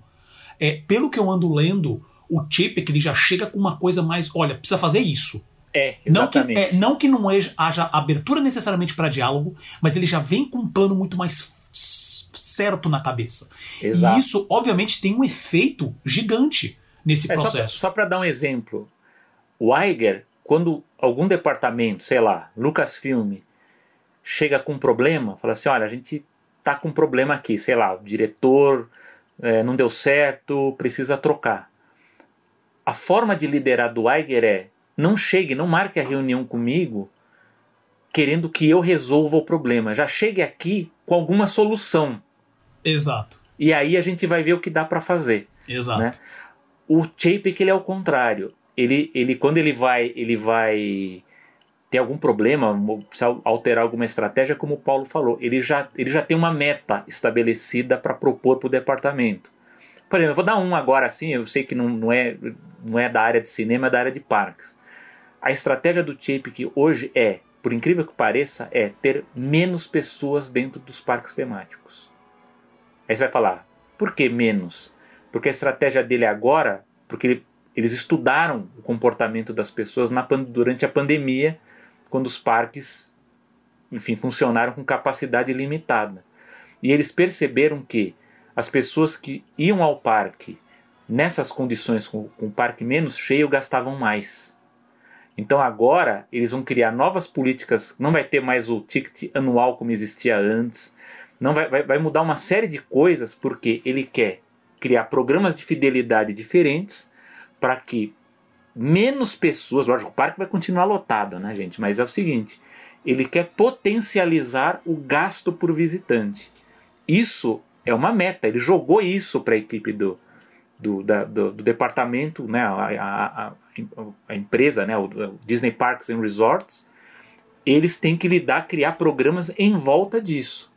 é pelo que eu ando lendo o chip é que ele já chega com uma coisa mais olha precisa fazer isso é, exatamente. Não que, é, não que não haja abertura necessariamente para diálogo, mas ele já vem com um plano muito mais certo na cabeça. Exato. E isso, obviamente, tem um efeito gigante nesse é, processo. Só para dar um exemplo, o Iger, quando algum departamento, sei lá, Lucasfilm, chega com um problema, fala assim: olha, a gente tá com um problema aqui, sei lá, o diretor é, não deu certo, precisa trocar. A forma de liderar do Iger é não chegue, não marque a reunião comigo querendo que eu resolva o problema. Já chegue aqui com alguma solução. Exato. E aí a gente vai ver o que dá para fazer. Exato. Né? O Chapek ele é o contrário. Ele, ele quando ele vai ele vai ter algum problema, alterar alguma estratégia, como o Paulo falou, ele já, ele já tem uma meta estabelecida para propor para o departamento. Por exemplo, eu vou dar um agora assim, eu sei que não, não, é, não é da área de cinema, é da área de parques. A estratégia do Chapek hoje é, por incrível que pareça, é ter menos pessoas dentro dos parques temáticos. Aí você vai falar, por que menos? Porque a estratégia dele agora, porque ele, eles estudaram o comportamento das pessoas na, durante a pandemia, quando os parques, enfim, funcionaram com capacidade limitada. E eles perceberam que as pessoas que iam ao parque nessas condições, com, com o parque menos cheio, gastavam mais. Então agora eles vão criar novas políticas, não vai ter mais o ticket anual como existia antes, não vai, vai, vai mudar uma série de coisas porque ele quer criar programas de fidelidade diferentes para que menos pessoas, lógico, o parque vai continuar lotado, né, gente? Mas é o seguinte, ele quer potencializar o gasto por visitante. Isso é uma meta, ele jogou isso para a equipe do, do, da, do, do, departamento, né, a, a, a, empresa, né, o Disney Parks and Resorts, eles têm que lidar, criar programas em volta disso.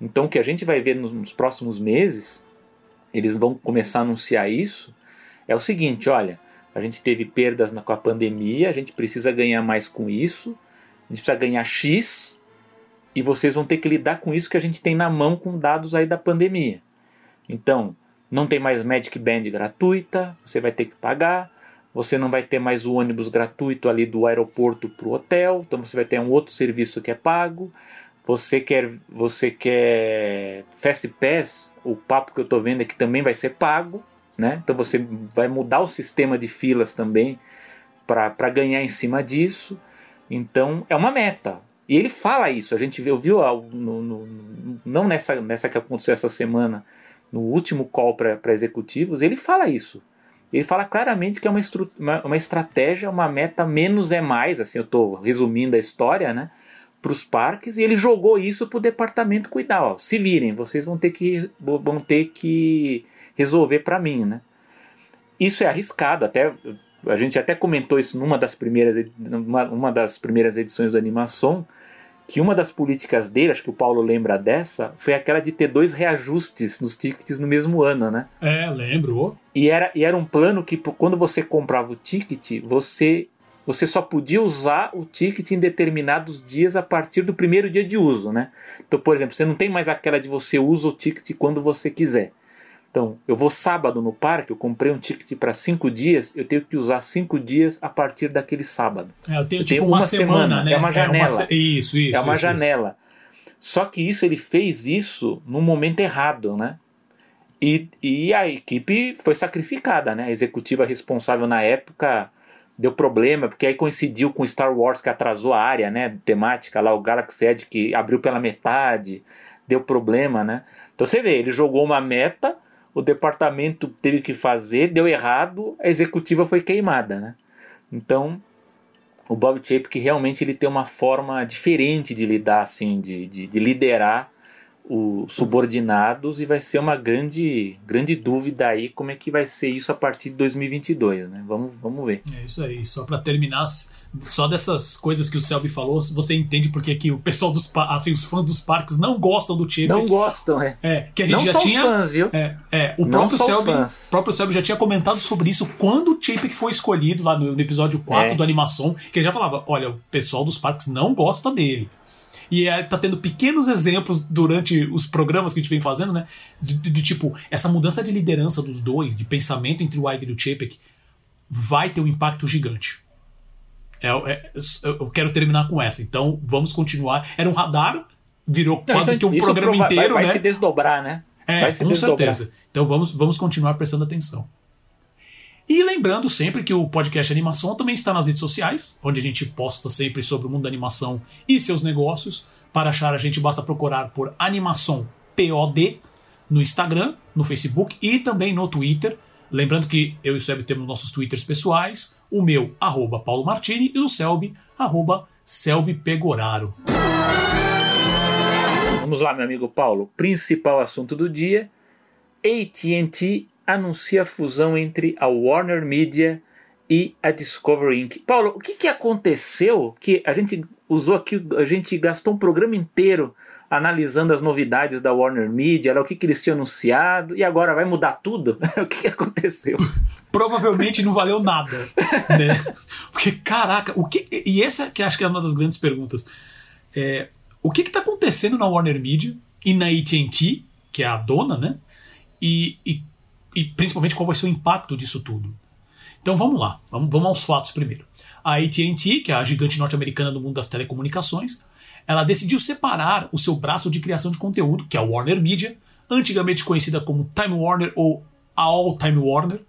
Então, o que a gente vai ver nos, nos próximos meses, eles vão começar a anunciar isso, é o seguinte: olha, a gente teve perdas com a pandemia, a gente precisa ganhar mais com isso, a gente precisa ganhar X, e vocês vão ter que lidar com isso que a gente tem na mão com dados aí da pandemia. Então, não tem mais Magic Band gratuita, você vai ter que pagar. Você não vai ter mais o ônibus gratuito ali do aeroporto para o hotel, então você vai ter um outro serviço que é pago. Você quer, você quer Fast Pass, o papo que eu estou vendo é que também vai ser pago, né? Então você vai mudar o sistema de filas também para ganhar em cima disso. Então é uma meta. E ele fala isso. A gente viu, viu no, no, não nessa, nessa que aconteceu essa semana, no último call para executivos, ele fala isso. Ele fala claramente que é uma, uma, uma estratégia, uma meta menos é mais. Assim, eu estou resumindo a história, né? para os parques e ele jogou isso para o departamento cuidar. Ó, se virem, vocês vão ter que, vão ter que resolver para mim, né? Isso é arriscado, até a gente até comentou isso numa das primeiras, uma, uma das primeiras edições do Animação, que uma das políticas dele, acho que o Paulo lembra dessa, foi aquela de ter dois reajustes nos tickets no mesmo ano, né? É, lembro. E era, e era um plano que quando você comprava o ticket, você você só podia usar o ticket em determinados dias a partir do primeiro dia de uso, né? Então, por exemplo, você não tem mais aquela de você usa o ticket quando você quiser. Então, eu vou sábado no parque, eu comprei um ticket para cinco dias, eu tenho que usar cinco dias a partir daquele sábado. É, eu tenho eu tipo tenho uma, uma semana, semana, né? É uma janela. É uma, isso, isso. É uma isso, janela. Isso. Só que isso ele fez isso no momento errado, né? E, e a equipe foi sacrificada, né? A executiva responsável na época deu problema, porque aí coincidiu com Star Wars que atrasou a área, né, temática lá, o Galaxy Edge que abriu pela metade, deu problema, né? Então você vê, ele jogou uma meta, o departamento teve que fazer, deu errado, a executiva foi queimada, né? Então, o Bob Chapek realmente ele tem uma forma diferente de lidar, assim, de, de, de liderar os subordinados e vai ser uma grande, grande dúvida aí como é que vai ser isso a partir de 2022, né? Vamos, vamos ver. É isso aí. Só para terminar, só dessas coisas que o Selby falou, você entende porque que o pessoal dos assim, os fãs dos parques não gostam do Chip. Não gostam, é. É, que a gente não já só tinha. Os fãs, viu? É, é o próprio Selby, próprio Selby já tinha comentado sobre isso quando o Chip foi escolhido lá no, no episódio 4 é. do animação, que ele já falava: olha, o pessoal dos parques não gosta dele. E é, tá tendo pequenos exemplos durante os programas que a gente vem fazendo, né? De, de, de tipo, essa mudança de liderança dos dois, de pensamento entre o Iger e o Chapek, vai ter um impacto gigante. É, é, eu quero terminar com essa. Então, vamos continuar. Era um radar, virou Não, quase isso, que um programa inteiro, vai, né? Vai se desdobrar, né? É, vai com desdobrar. certeza. Então, vamos, vamos continuar prestando atenção. E lembrando sempre que o podcast Animação também está nas redes sociais, onde a gente posta sempre sobre o mundo da animação e seus negócios. Para achar a gente basta procurar por Animação POD no Instagram, no Facebook e também no Twitter. Lembrando que eu e o Selby temos nossos Twitters pessoais, o meu, arroba Paulo Martini, e o Selby, arroba Selby Pegoraro. Vamos lá, meu amigo Paulo. Principal assunto do dia: AT&T anuncia a fusão entre a Warner Media e a Discovery Inc. Paulo, o que, que aconteceu que a gente usou aqui, a gente gastou um programa inteiro analisando as novidades da Warner Media, o que, que eles tinham anunciado, e agora vai mudar tudo? o que, que aconteceu? Provavelmente não valeu nada, né? Porque, caraca, o que. E essa que acho que é uma das grandes perguntas. É, o que está acontecendo na Warner Media e na AT&T, que é a dona, né? E, e, e, principalmente qual vai ser o impacto disso tudo. Então vamos lá, vamos, vamos aos fatos primeiro. A AT&T, que é a gigante norte-americana do mundo das telecomunicações, ela decidiu separar o seu braço de criação de conteúdo, que é a Warner Media, antigamente conhecida como Time Warner ou All Time Warner.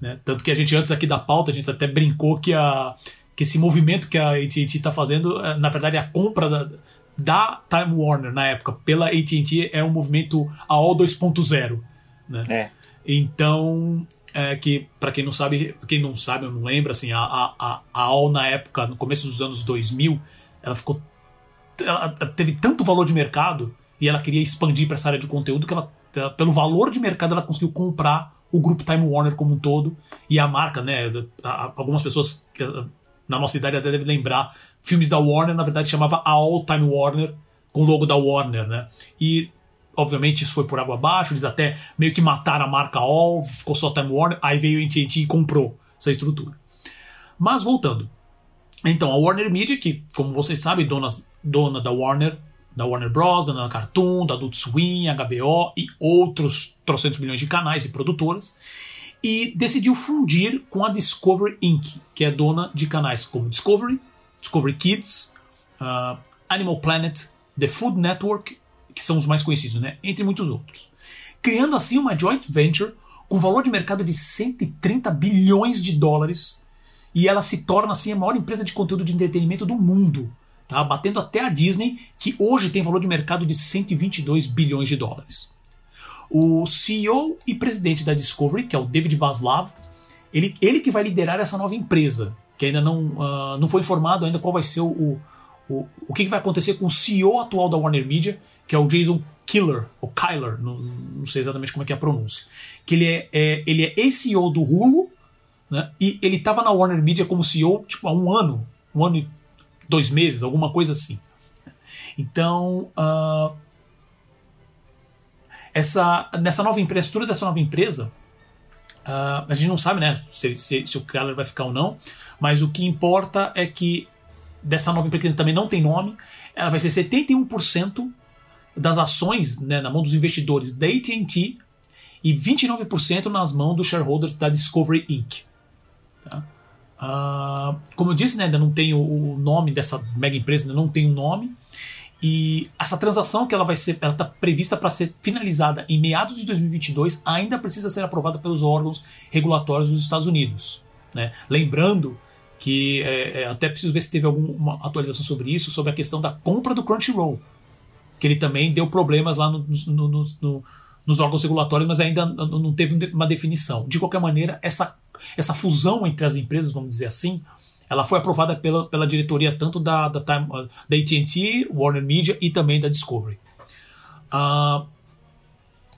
Né? Tanto que a gente, antes aqui da pauta, a gente até brincou que, a, que esse movimento que a AT&T está fazendo, é, na verdade, a compra da, da Time Warner na época pela AT&T é um movimento AOL 2.0. Né? É. Então, é que para quem não sabe, quem não sabe, eu não lembro, assim, a, a, a AOL na época, no começo dos anos 2000, ela ficou ela teve tanto valor de mercado e ela queria expandir para essa área de conteúdo que ela, pelo valor de mercado, ela conseguiu comprar o grupo Time Warner como um todo e a marca, né? Algumas pessoas na nossa idade até devem lembrar filmes da Warner, na verdade chamava All Time Warner com o logo da Warner, né? E obviamente isso foi por água abaixo, eles até meio que mataram a marca All, ficou só Time Warner, aí veio a AT&T e comprou essa estrutura. Mas voltando, então, a Warner Media, que, como vocês sabem, dona, dona da Warner, da Warner Bros., da Cartoon, da Adult Swim, HBO e outros trocentos milhões de canais e produtoras, e decidiu fundir com a Discovery Inc., que é dona de canais como Discovery, Discovery Kids, uh, Animal Planet, The Food Network, que são os mais conhecidos, né? entre muitos outros. Criando assim uma joint venture com valor de mercado de 130 bilhões de dólares e ela se torna assim a maior empresa de conteúdo de entretenimento do mundo, tá? batendo até a Disney, que hoje tem valor de mercado de 122 bilhões de dólares. O CEO e presidente da Discovery, que é o David Vaslav, ele, ele que vai liderar essa nova empresa, que ainda não, uh, não foi informado ainda qual vai ser o, o, o que, vai acontecer com o CEO atual da Warner Media, que é o Jason Killer, ou Kyler, não, não sei exatamente como é que é a pronúncia. Que ele é, é ele é ex-CEO do Hulu, né? E ele estava na Warner Media como CEO tipo, há um ano, um ano e dois meses, alguma coisa assim. Então, uh, essa, nessa nova empresa, estrutura dessa nova empresa, uh, a gente não sabe né, se, se, se o Keller vai ficar ou não, mas o que importa é que dessa nova empresa que também não tem nome, ela vai ser 71% das ações né, na mão dos investidores da AT&T e 29% nas mãos dos shareholders da Discovery Inc. Tá? Uh, como eu disse, né, ainda não tem o, nome dessa mega empresa, ainda não tem o um nome. E essa transação que ela vai ser, ela está prevista para ser finalizada em meados de 2022, ainda precisa ser aprovada pelos órgãos regulatórios dos Estados Unidos. Né? Lembrando que é, é, até preciso ver se teve alguma atualização sobre isso, sobre a questão da compra do Crunchyroll, que ele também deu problemas lá no, no, no, nos órgãos regulatórios, mas ainda não teve uma definição. De qualquer maneira, essa essa fusão entre as empresas, vamos dizer assim, ela foi aprovada pela, pela diretoria tanto da, da, da AT&T, Warner Media e também da Discovery. Uh,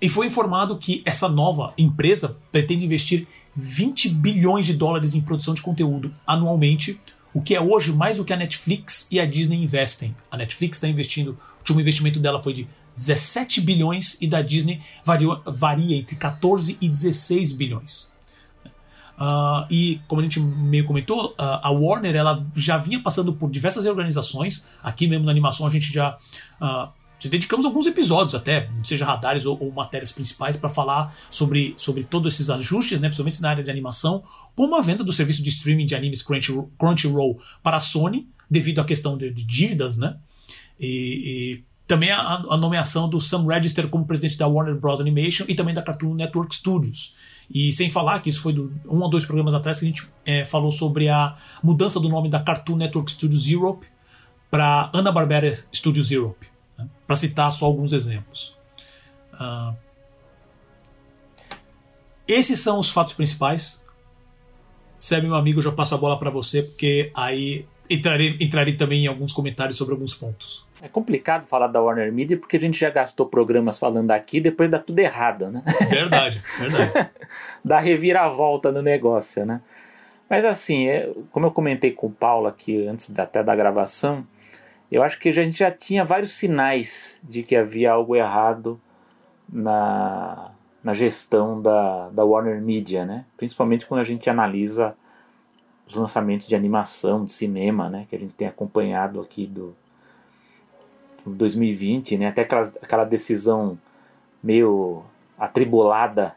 e foi informado que essa nova empresa pretende investir 20 bilhões de dólares em produção de conteúdo anualmente, o que é hoje mais do que a Netflix e a Disney investem. A Netflix está investindo, o investimento dela foi de 17 bilhões e da Disney varia, varia entre 14 e 16 bilhões. Uh, e, como a gente meio comentou, uh, a Warner ela já vinha passando por diversas organizações. Aqui mesmo na animação a gente já. Uh, dedicamos alguns episódios até, seja radares ou, ou matérias principais, para falar sobre, sobre todos esses ajustes, né, principalmente na área de animação, como a venda do serviço de streaming de animes Crunchyroll, Crunchyroll para a Sony, devido à questão de, de dívidas, né? E, e também a, a, nomeação do Sam Register como presidente da Warner Bros. Animation e também da Cartoon Network Studios. E sem falar que isso foi do, um ou dois programas atrás que a gente é, falou sobre a mudança do nome da Cartoon Network Studios Europe para Hanna-Barbera Studios Europe, né? para citar só alguns exemplos. Uh, esses são os fatos principais. Seb, meu amigo, eu já passo a bola para você, porque aí entrarei, entrarei também em alguns comentários sobre alguns pontos. É complicado falar da Warner Media porque a gente já gastou programas falando aqui e depois dá tudo errado, né? Verdade, verdade. dá reviravolta no negócio, né? Mas assim, é, como eu comentei com o Paulo aqui antes até da gravação, eu acho que a gente já tinha vários sinais de que havia algo errado na, na gestão da, da Warner Media, né? Principalmente quando a gente analisa os lançamentos de animação, de cinema, né? Que a gente tem acompanhado aqui do, 2020, né? Até aquela, aquela decisão meio atribulada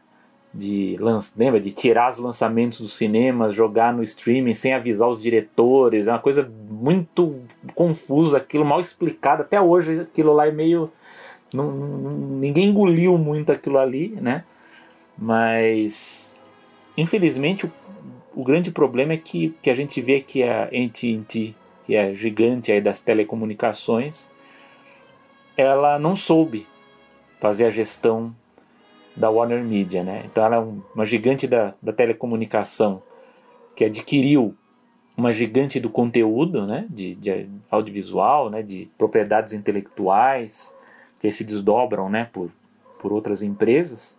de lembra de tirar os lançamentos dos cinemas, jogar no streaming sem avisar os diretores, é uma coisa muito confusa, aquilo mal explicado. Até hoje aquilo lá é meio não, ninguém engoliu muito aquilo ali, né? Mas infelizmente o, o grande problema é que, que a gente vê que a AT&T, que é gigante aí das telecomunicações, ela não soube fazer a gestão da Warner Media, né? Então ela é uma gigante da, da telecomunicação que adquiriu uma gigante do conteúdo, né? De, de audiovisual, né? De propriedades intelectuais que se desdobram, né? Por, por outras empresas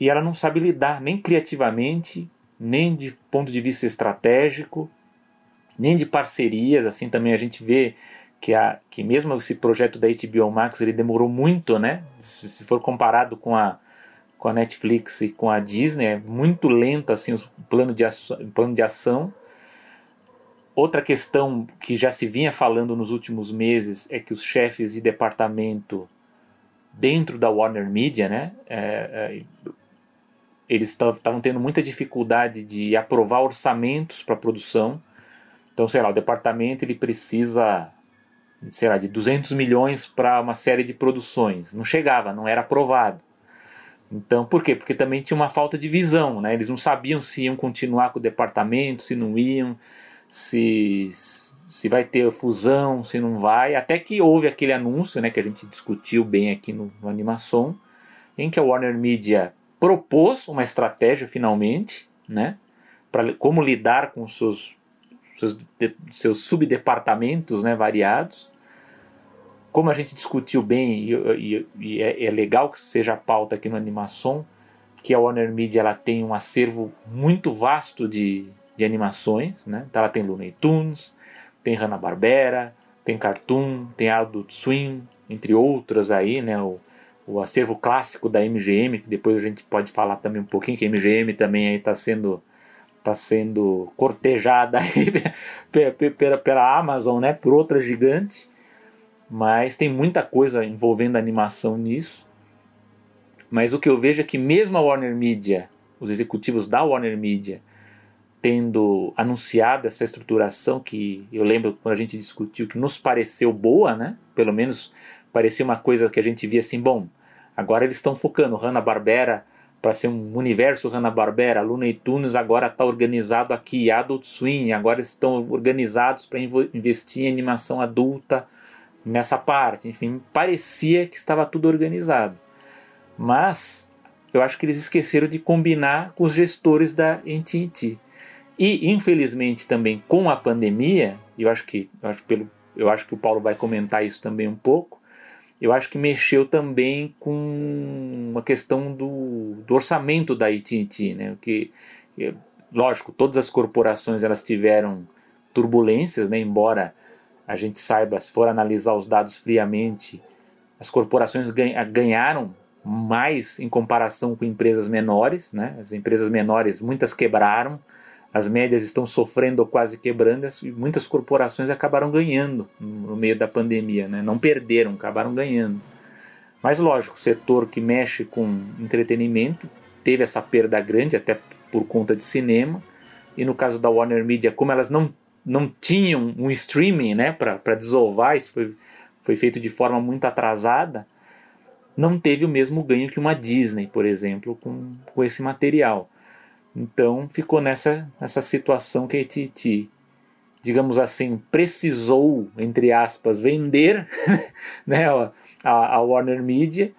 e ela não sabe lidar nem criativamente, nem de ponto de vista estratégico, nem de parcerias. Assim também a gente vê que, a, que mesmo esse projeto da HBO Max ele demorou muito, né? Se for comparado com a, com a Netflix e com a Disney, é muito lento assim o plano de, ação, plano de ação. Outra questão que já se vinha falando nos últimos meses é que os chefes de departamento dentro da Warner Media, né, é, é, eles estavam tendo muita dificuldade de aprovar orçamentos para produção. Então, sei lá, o departamento ele precisa sei lá, de 200 milhões para uma série de produções. Não chegava, não era aprovado. Então, por quê? Porque também tinha uma falta de visão, né? Eles não sabiam se iam continuar com o departamento, se não iam, se, se vai ter fusão, se não vai. Até que houve aquele anúncio, né, que a gente discutiu bem aqui no, no Animação, em que a Warner Media propôs uma estratégia finalmente, né, para como lidar com seus seus, seus subdepartamentos, né, variados como a gente discutiu bem, e, e, e é, é, legal que seja a pauta aqui no Animação, que a Warner Media ela tem um acervo muito vasto de, de animações. Né? Então ela tem Looney Tunes, tem Hanna-Barbera, tem Cartoon, tem Adult Swim, entre outras aí, né? o, o acervo clássico da MGM, que depois a gente pode falar também um pouquinho, que a MGM também está sendo está sendo cortejada pela, pela Amazon, né, por outra gigante mas tem muita coisa envolvendo animação nisso. Mas o que eu vejo é que mesmo a Warner Media, os executivos da Warner Media, tendo anunciado essa estruturação que eu lembro quando a gente discutiu que nos pareceu boa, né? Pelo menos parecia uma coisa que a gente via assim, bom, agora eles estão focando Hanna-Barbera para ser um universo Hanna-Barbera, Looney Tunes agora está organizado aqui, Adult Swim, agora estão organizados para investir em animação adulta, nessa parte. Enfim, parecia que estava tudo organizado. Mas eu acho que eles esqueceram de combinar com os gestores da AT&T. E infelizmente também com a pandemia, eu acho que eu acho, pelo, eu acho que o Paulo vai comentar isso também um pouco. Eu acho que mexeu também com a questão do, do orçamento da AT&T, né? Que lógico, todas as corporações elas tiveram turbulências, né? Embora a gente saiba, se for analisar os dados friamente, as corporações ganharam mais em comparação com empresas menores, né? As empresas menores, muitas quebraram, as médias estão sofrendo ou quase quebrando, e muitas corporações acabaram ganhando no meio da pandemia, né? Não perderam, acabaram ganhando. Mas lógico, o setor que mexe com entretenimento teve essa perda grande, até por conta de cinema. E no caso da Warner Media, como elas não não tinham um streaming né, para desovar, isso foi, foi feito de forma muito atrasada, não teve o mesmo ganho que uma Disney, por exemplo, com, com esse material. Então ficou nessa, nessa situação que a AT&T, digamos assim, precisou, entre aspas, vender né, a, a Warner Media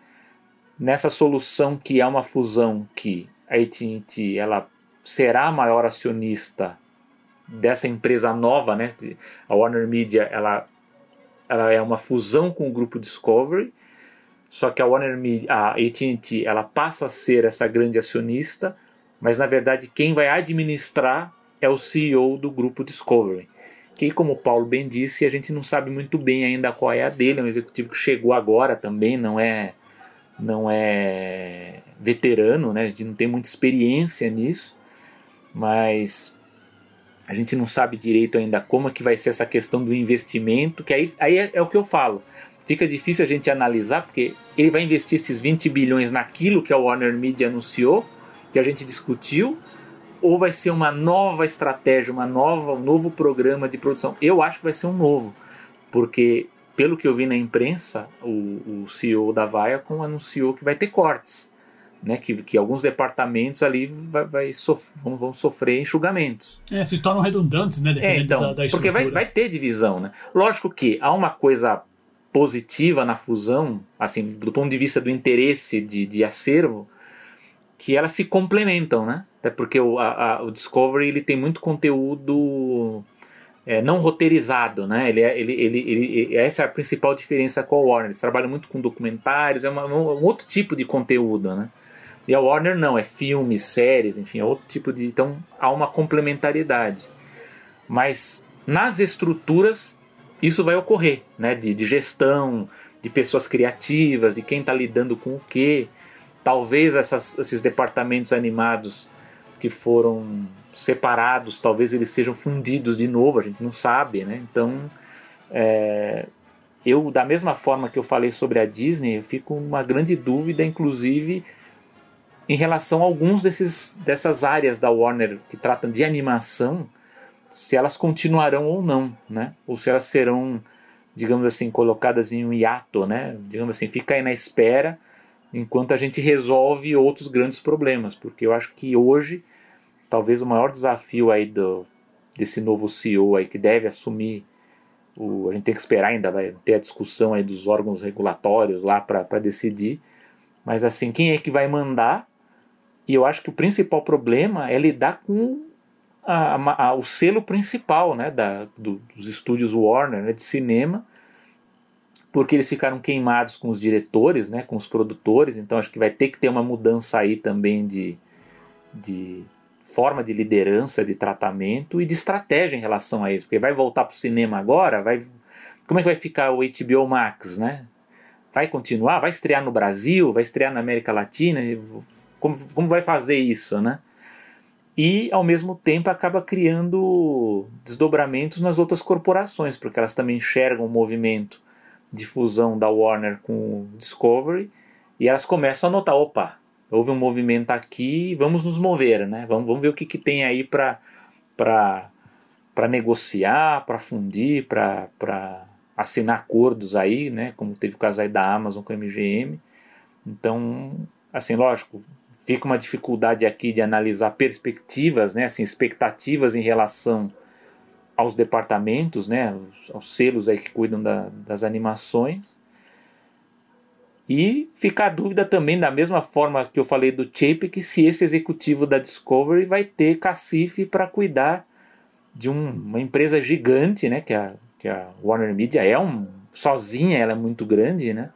nessa solução que é uma fusão que a AT&T ela será a maior acionista dessa empresa nova, né? A Warner Media, ela, ela é uma fusão com o grupo Discovery, só que a Warner Media, a AT&T, ela passa a ser essa grande acionista, mas na verdade quem vai administrar é o CEO do grupo Discovery. Que, como o Paulo bem disse, a gente não sabe muito bem ainda qual é a dele. É um executivo que chegou agora também, não é não é veterano, né? A gente não tem muita experiência nisso, mas a gente não sabe direito ainda como é que vai ser essa questão do investimento, que aí, aí é, é o que eu falo. Fica difícil a gente analisar, porque ele vai investir esses 20 bilhões naquilo que a Warner Media anunciou, que a gente discutiu, ou vai ser uma nova estratégia, uma nova, um novo programa de produção? Eu acho que vai ser um novo, porque pelo que eu vi na imprensa, o, o CEO da Viacom anunciou que vai ter cortes, né? Que, que alguns departamentos ali vai, vai sof vão, vão, sofrer enxugamentos. É, se tornam redundantes, né? É, então, da, da porque vai, vai ter divisão, né? Lógico que há uma coisa positiva na fusão, assim, do ponto de vista do interesse de, de acervo, que elas se complementam, né? Até porque o, a, a, o Discovery ele tem muito conteúdo é, não roteirizado, né? Ele, é, ele, ele, ele, essa é a principal diferença com a Warner. Eles trabalham muito com documentários, é uma, um outro tipo de conteúdo, né? E a Warner não, é filmes, séries, enfim, é outro tipo de. Então há uma complementariedade. Mas nas estruturas isso vai ocorrer, né? De, de gestão, de pessoas criativas, de quem está lidando com o quê. Talvez essas, esses departamentos animados que foram separados, talvez eles sejam fundidos de novo, a gente não sabe, né? Então, é, eu, da mesma forma que eu falei sobre a Disney, eu fico uma grande dúvida, inclusive, em relação a alguns desses, dessas áreas da Warner que tratam de animação, se elas continuarão ou não, né? Ou se elas serão, digamos assim, colocadas em um hiato, né? Digamos assim, fica aí na espera enquanto a gente resolve outros grandes problemas, porque eu acho que hoje talvez o maior desafio aí do, desse novo CEO aí que deve assumir o, a gente tem que esperar ainda vai ter a discussão aí dos órgãos regulatórios lá para decidir mas assim quem é que vai mandar? E eu acho que o principal problema é lidar com a, a, a, o selo principal né, da, do, dos estúdios Warner né, de cinema porque eles ficaram queimados com os diretores, né, com os produtores, então acho que vai ter que ter uma mudança aí também de, de forma de liderança, de tratamento e de estratégia em relação a isso. Porque vai voltar para o cinema agora, vai como é que vai ficar o HBO Max, né? Vai continuar? Vai estrear no Brasil? Vai estrear na América Latina? Como, como vai fazer isso, né? E, ao mesmo tempo, acaba criando desdobramentos nas outras corporações, porque elas também enxergam o movimento de fusão da Warner com Discovery e elas começam a notar, opa, houve um movimento aqui, vamos nos mover, né? Vamos, vamos ver o que, que tem aí para para negociar, para fundir, para assinar acordos aí, né? Como teve o caso aí da Amazon com a MGM. Então, assim, lógico, fica uma dificuldade aqui de analisar perspectivas, né? Assim, expectativas em relação aos departamentos, né? Aos selos aí que cuidam da, das animações. E fica a dúvida também, da mesma forma que eu falei do Chapek, se esse executivo da Discovery vai ter cacife para cuidar de um, uma empresa gigante, né, que a, que a Warner Media é um, sozinha, ela é muito grande, né?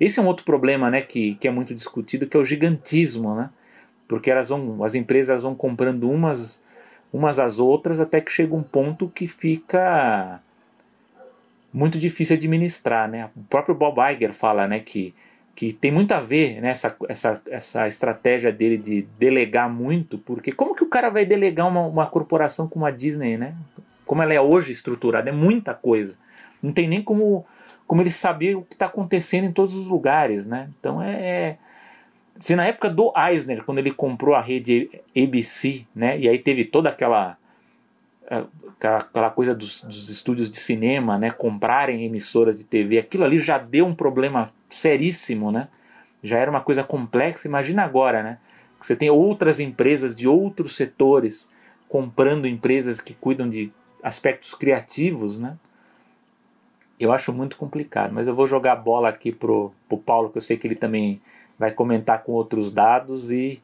Esse é um outro problema, né, que, que é muito discutido, que é o gigantismo, né? Porque elas vão, as empresas vão comprando umas umas às outras até que chega um ponto que fica muito difícil administrar, né? O próprio Bob Iger fala, né, que que tem muito a ver nessa né, essa, essa estratégia dele de delegar muito, porque como que o cara vai delegar uma, uma corporação como a Disney, né? Como ela é hoje estruturada, é muita coisa. Não tem nem como, como ele saber o que está acontecendo em todos os lugares, né? Então é, é se na época do Eisner, quando ele comprou a rede ABC, né? E aí teve toda aquela aquela coisa dos, dos, estúdios de cinema, né, comprarem emissoras de TV, aquilo ali já deu um problema seríssimo, né? Já era uma coisa complexa. Imagina agora, né? Que você tem outras empresas de outros setores comprando empresas que cuidam de aspectos criativos, né? Eu acho muito complicado, mas eu vou jogar a bola aqui pro, pro Paulo, que eu sei que ele também vai comentar com outros dados e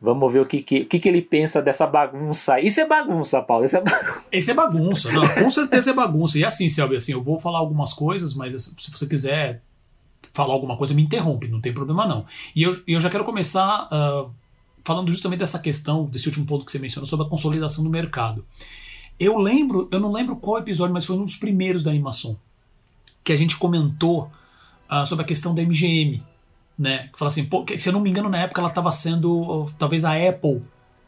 Vamos ver o que, que, que, que ele pensa dessa bagunça. Isso é bagunça, Paulo. Isso é bagunça. Isso é bagunça. Não, com certeza é bagunça. E assim, Selby, assim, eu vou falar algumas coisas, mas se você quiser falar alguma coisa, me interrompe, não tem problema não. E eu, eu já quero começar uh, falando justamente dessa questão, desse último ponto que você mencionou, sobre a consolidação do mercado. Eu lembro, eu não lembro qual episódio, mas foi um dos primeiros da animação, que a gente comentou uh, sobre a questão da MGM né? Que fala assim, pô, se eu não me engano, na época ela estava sendo, talvez a Apple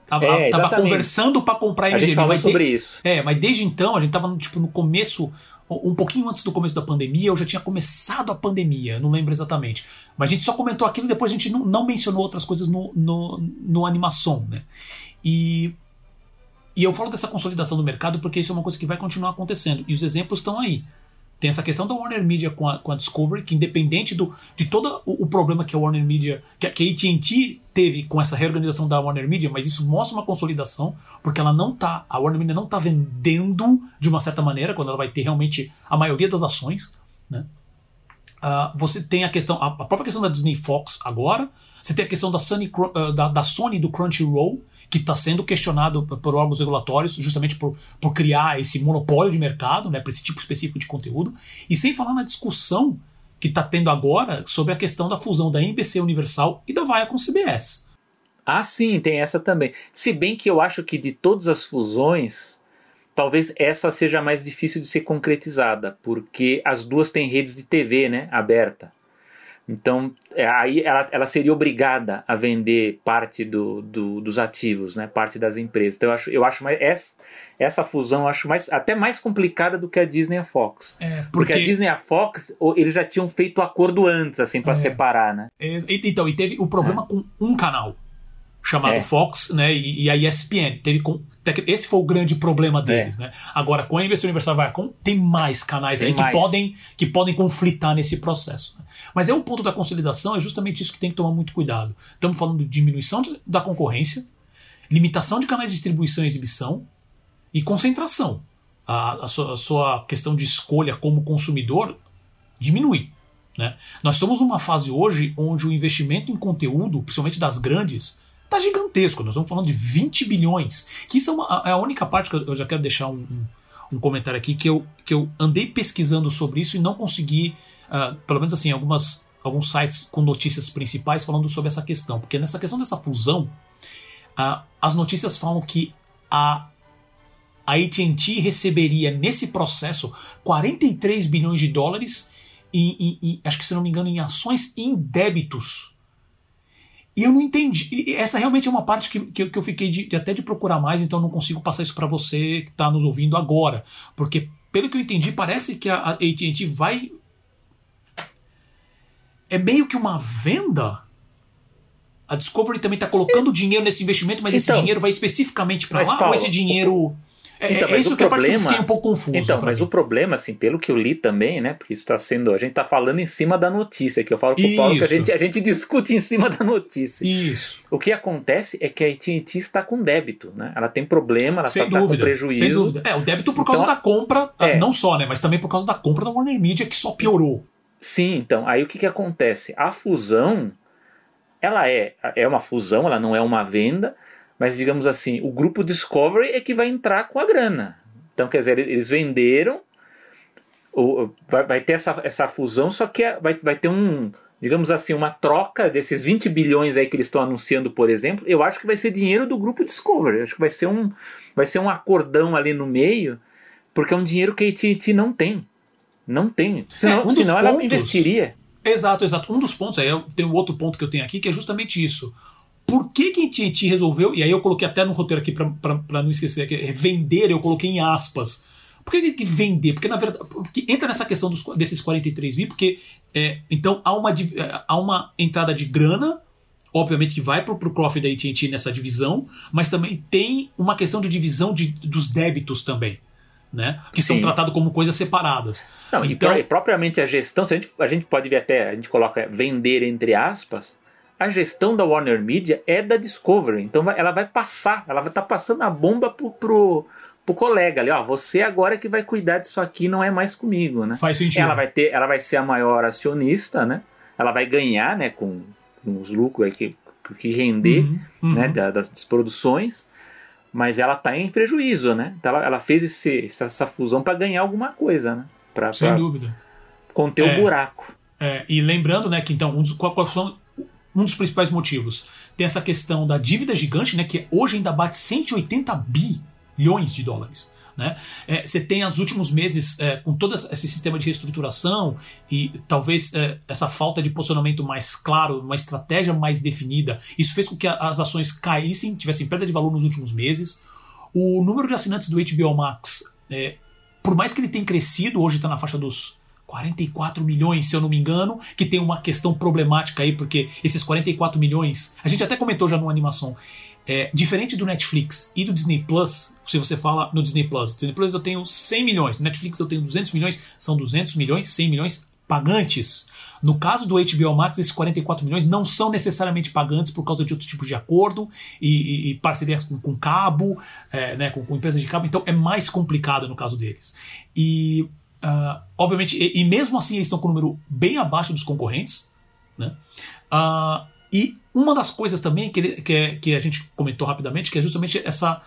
Tava, é, tava conversando para comprar a MGM. A gente falou sobre de, isso. É, mas desde então, a gente tava tipo, no começo, um pouquinho antes do começo da pandemia, eu já tinha começado a pandemia, não lembro exatamente. Mas a gente só comentou aquilo e depois a gente não, não mencionou outras coisas no, no, no animação, né? E, e eu falo dessa consolidação do mercado porque isso é uma coisa que vai continuar acontecendo. E os exemplos estão aí. Tem essa questão da Warner Media com a, com a Discovery, que independente do, de todo o, o problema que a Warner Media, que a, que a AT&T teve com essa reorganização da Warner Media, mas isso mostra uma consolidação, porque ela não tá, a Warner Media não tá vendendo de uma certa maneira, quando ela vai ter realmente a maioria das ações, né? Uh, você tem a questão, a, própria questão da Disney Fox agora, você tem a questão da Sony, uh, da, da Sony do Crunchyroll, que está sendo questionado por órgãos regulatórios justamente por, por criar esse monopólio de mercado né, para esse tipo específico de conteúdo, e sem falar na discussão que está tendo agora sobre a questão da fusão da NBC Universal e da Vaia com CBS. Ah, sim, tem essa também. Se bem que eu acho que de todas as fusões, talvez essa seja mais difícil de ser concretizada, porque as duas têm redes de TV né, aberta. Então, é, aí ela, ela seria obrigada a vender parte do, do, dos ativos, né? parte das empresas. Então, eu acho, eu acho mais. Essa, essa fusão eu acho mais, até mais complicada do que a Disney e a Fox. É, porque... porque... a Disney e a Fox, eles já tinham feito acordo antes, assim, para é. separar, né? É, então, e teve o problema é. com um canal chamado é. Fox, né, e, e, a ESPN. Teve com, esse foi o grande problema deles, é. né? Agora com a NBC Universal Viacom tem mais canais tem aí mais. que podem que podem conflitar nesse processo. Né? Mas é o ponto da consolidação é justamente isso que tem que tomar muito cuidado. Estamos falando de diminuição de, da concorrência, limitação de canais de distribuição e exibição e concentração. A, a, sua, a sua questão de escolha como consumidor diminui. Né? Nós estamos numa fase hoje onde o investimento em conteúdo, principalmente das grandes, tá gigantesco. Nós estamos falando de 20 bilhões. Que isso é, uma, é a única parte que eu, já quero deixar um, um, um, comentário aqui que eu, que eu andei pesquisando sobre isso e não consegui, uh, pelo menos assim, algumas, alguns sites com notícias principais falando sobre essa questão. Porque nessa questão dessa fusão, uh, as notícias falam que a a AT&T receberia nesse processo 43 bilhões de dólares e, e, e, acho que se não me engano em ações e em débitos e eu não entendi. E essa realmente é uma parte que, que, que eu fiquei de, de, até de procurar mais, então não consigo passar isso para você que está nos ouvindo agora. Porque, pelo que eu entendi, parece que a AT&T vai... É meio que uma venda? A Discovery também está colocando dinheiro nesse investimento, mas então, esse dinheiro vai especificamente para lá? Paulo, ou esse dinheiro... É, então, é isso que problema, eu fiquei um pouco confuso. Então, mas mim. o problema, assim, pelo que eu li também, né? Porque isso está sendo. A gente está falando em cima da notícia, que eu falo com o Paulo que a gente, a gente discute em cima da notícia. Isso. O que acontece é que a AT&T está com débito, né? Ela tem problema, ela está tá com prejuízo. Sem dúvida. É, o débito por causa então, da compra, é, não só, né? Mas também por causa da compra da Warner Media, que só piorou. Sim, então, aí o que, que acontece? A fusão, ela é, é uma fusão, ela não é uma venda, mas digamos assim, o grupo Discovery é que vai entrar com a grana. Então, quer dizer, eles venderam, vai, ter essa, essa fusão, só que é, vai, vai ter um, digamos assim, uma troca desses 20 bilhões aí que eles estão anunciando, por exemplo. Eu acho que vai ser dinheiro do grupo Discovery. Eu acho que vai ser um, vai ser um acordão ali no meio, porque é um dinheiro que a AT&T não tem. Não tem. Senão, é, um senão ela investiria. Exato, exato. Um dos pontos, aí tem o outro ponto que eu tenho aqui, que é justamente isso. Por que que a AT&T resolveu, e aí eu coloquei até no roteiro aqui para não esquecer, que é vender, eu coloquei em aspas. Por que, que vender? Porque na verdade, porque entra nessa questão dos, desses 43 mil, porque é, então há uma, é, há uma entrada de grana, obviamente que vai para o cofre da AT&T nessa divisão, mas também tem uma questão de divisão de, dos débitos também. Né? Que Sim. são tratados como coisas separadas. Não, então, e propriamente a gestão, se a gente, a gente pode ver até, a gente coloca vender entre aspas, a gestão da Warner Media é da Discovery. Então ela vai passar, ela vai estar tá passando a bomba pro, pro, pro colega ali, ó, você agora que vai cuidar disso aqui, não é mais comigo, né? Faz sentido. Ela vai ter, ela vai ser a maior acionista, né? Ela vai ganhar, né, com, com os lucros que, que render uhum, uhum. Né, das, das, produções, mas ela está em prejuízo, né? Então ela, ela fez esse, essa, essa fusão para ganhar alguma coisa, né? Pra, Sem pra dúvida. Conter é, o buraco. É, e lembrando, né, que então um dos, qual são um dos principais motivos? Tem essa questão da dívida gigante, né, que hoje ainda bate 180 bilhões de dólares. Né? É, você tem nos últimos meses, é, com todo esse sistema de reestruturação e talvez é, essa falta de posicionamento mais claro, uma estratégia mais definida, isso fez com que as ações caíssem, tivessem perda de valor nos últimos meses. O número de assinantes do HBO Max, é, por mais que ele tenha crescido, hoje está na faixa dos 44 milhões, se eu não me engano, que tem uma questão problemática aí, porque esses 44 milhões, a gente até comentou já numa animação, é, diferente do Netflix e do Disney Plus, se você fala no Disney Plus, Disney Plus eu tenho 100 milhões, no Netflix eu tenho 200 milhões, são 200 milhões, 100 milhões pagantes. No caso do HBO Max, esses 44 milhões não são necessariamente pagantes por causa de outros tipos de acordo e, e, e parcerias com, com cabo, é, né, com, com, empresas de cabo, então é mais complicado no caso deles. E, uh, obviamente, e, e, mesmo assim eles estão com um número bem abaixo dos concorrentes, né? Uh, e uma das coisas também que, ele, que, é, que, a gente comentou rapidamente, que é justamente essa.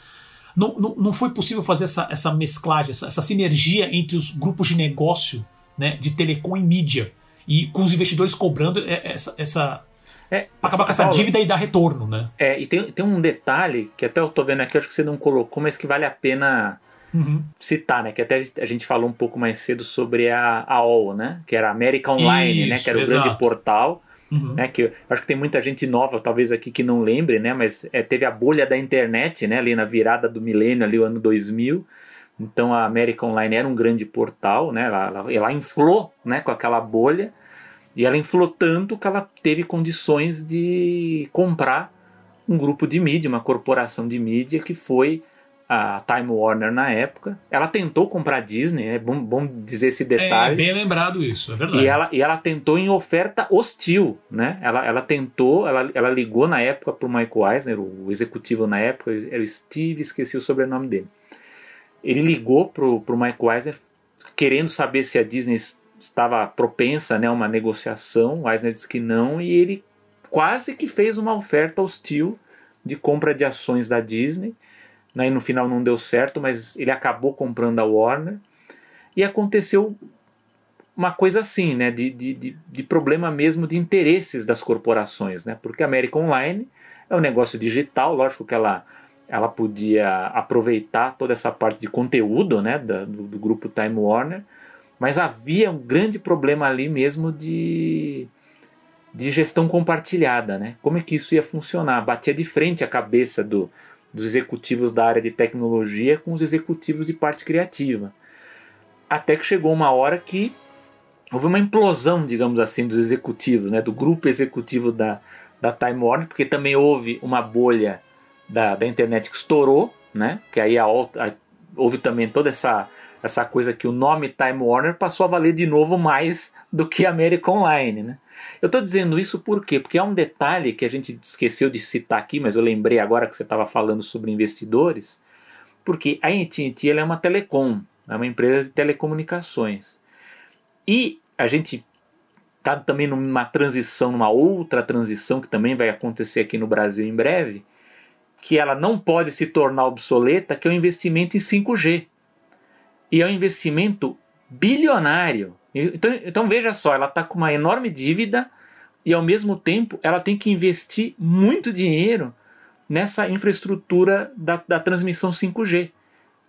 Não, não, não foi possível fazer essa, essa mesclagem, essa, essa sinergia entre os grupos de negócio né, de telecom e mídia. E com os investidores cobrando essa. essa é, para acabar com essa Paulo, dívida e dar retorno, né? É, e tem, tem um detalhe que até eu tô vendo aqui, acho que você não colocou, mas que vale a pena uhum. citar, né? Que até a gente falou um pouco mais cedo sobre a AOL, né? Que era a América Online, Isso, né? Que era o exato. grande portal Uhum. Né, que acho que tem muita gente nova, talvez aqui, que não lembre, né? Mas é, teve a bolha da internet, né? Ali na virada do milênio, ali o ano 2000. Então a América Online era um grande portal, né? Ela, ela, ela inflou, né? Com aquela bolha. E ela inflou tanto que ela teve condições de comprar um grupo de mídia, uma corporação de mídia que foi a Time Warner na época. Ela tentou comprar a Disney, é bom, bom dizer esse detalhe. É bem lembrado isso, é verdade. E ela, e ela tentou em oferta hostil, né? Ela, ela tentou, ela, ela ligou na época para o Michael Eisner, o executivo na época, era o Steve, esqueci o sobrenome dele. Ele ligou para o Michael Eisner querendo saber se a Disney estava propensa né, a uma negociação. O Eisner disse que não e ele quase que fez uma oferta hostil de compra de ações da Disney né, no final não deu certo, mas ele acabou comprando a Warner. E aconteceu uma coisa assim, né, de, de, de, problema mesmo de interesses das corporações, né, porque a América Online é um negócio digital, lógico que ela, ela podia aproveitar toda essa parte de conteúdo né, do, do grupo Time Warner, mas havia um grande problema ali mesmo de, de gestão compartilhada, né? Como é que isso ia funcionar? Batia de frente a cabeça do, dos executivos da área de tecnologia com os executivos de parte criativa. Até que chegou uma hora que houve uma implosão, digamos assim, dos executivos, né, do grupo executivo da, da Time Warner, porque também houve uma bolha da, da internet que estourou, né, que aí a, a, houve também toda essa, essa coisa que o nome Time Warner passou a valer de novo mais do que América Online, né. Eu estou dizendo isso por quê? Porque é um detalhe que a gente esqueceu de citar aqui, mas eu lembrei agora que você estava falando sobre investidores, porque a AT&T é uma telecom, é uma empresa de telecomunicações. E a gente está também numa transição, numa outra transição que também vai acontecer aqui no Brasil em breve, que ela não pode se tornar obsoleta, que é o investimento em 5G. E é um investimento bilionário. Então, então veja só, ela está com uma enorme dívida e ao mesmo tempo ela tem que investir muito dinheiro nessa infraestrutura da, da transmissão 5G.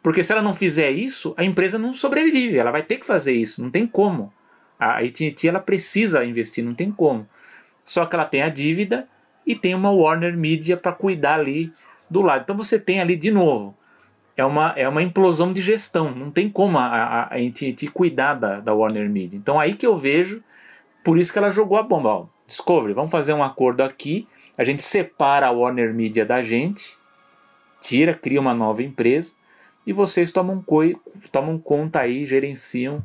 Porque se ela não fizer isso, a empresa não sobrevive, ela vai ter que fazer isso, não tem como. A AT&T ela precisa investir, não tem como. Só que ela tem a dívida e tem uma Warner Media para cuidar ali do lado. Então você tem ali de novo é uma, é uma implosão de gestão. Não tem como a, a, a cuidar da, da Warner Media. Então aí que eu vejo, por isso que ela jogou a bomba. Ó, Discovery, vamos fazer um acordo aqui, a gente separa a Warner Media da gente, tira, cria uma nova empresa, e vocês tomam, tomam conta aí, gerenciam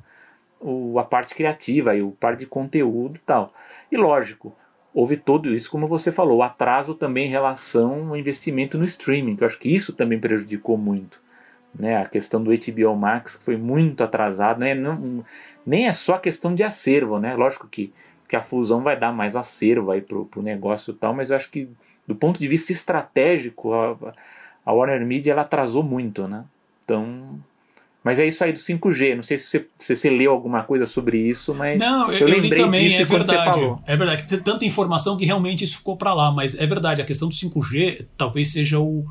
o, a parte criativa, e o parte de conteúdo e tal. E lógico, houve tudo isso, como você falou, atraso também em relação ao investimento no streaming, que eu acho que isso também prejudicou muito. Né? A questão do HBO Max que foi muito atrasado, né? Não, nem é só questão de acervo, né? Lógico que, que a fusão vai dar mais acervo aí pro, pro negócio e tal, mas eu acho que do ponto de vista estratégico, a, a Warner Media ela atrasou muito, né? Então, mas é isso aí do 5G. Não sei se você, se você leu alguma coisa sobre isso, mas não, eu, eu lembrei também, disso é verdade. É verdade. Tem tanta informação que realmente isso ficou para lá, mas é verdade. A questão do 5G talvez seja o,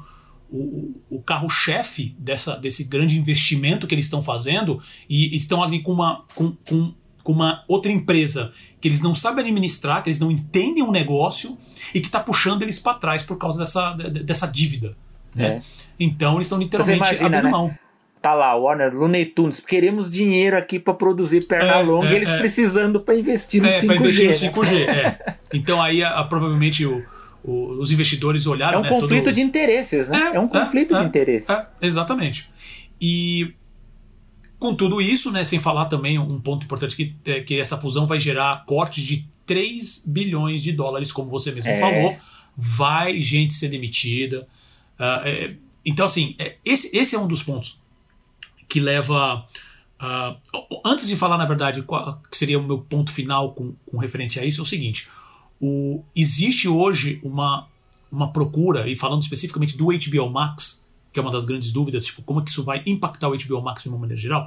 o, o carro-chefe dessa, desse grande investimento que eles estão fazendo e estão ali com uma, com, com, com uma outra empresa que eles não sabem administrar, que eles não entendem o negócio e que está puxando eles para trás por causa dessa, dessa dívida. Né? É. Então eles estão literalmente imagina, abrindo né? mão. Tá lá, Warner, Looney Tunes, queremos dinheiro aqui para produzir perna é, longa, é, eles é. precisando para investir no é, 5G. Investir no 5G né? é. Então aí a, a, provavelmente o, o, os investidores olharam. É um né, conflito todo... de interesses, né? É, um conflito de interesses. exatamente. E com tudo isso, né, sem falar também um ponto importante que, é que essa fusão vai gerar cortes de 3 bilhões de dólares, como você mesmo é. falou. Vai gente ser demitida. Uh, é, então, assim, é, esse, esse é um dos pontos que leva. Uh, antes de falar, na verdade, qual, que seria o meu ponto final com, com referência a isso, é o seguinte: o, existe hoje uma, uma procura, e falando especificamente do HBO Max, que é uma das grandes dúvidas, tipo, como é que isso vai impactar o HBO Max de uma maneira geral.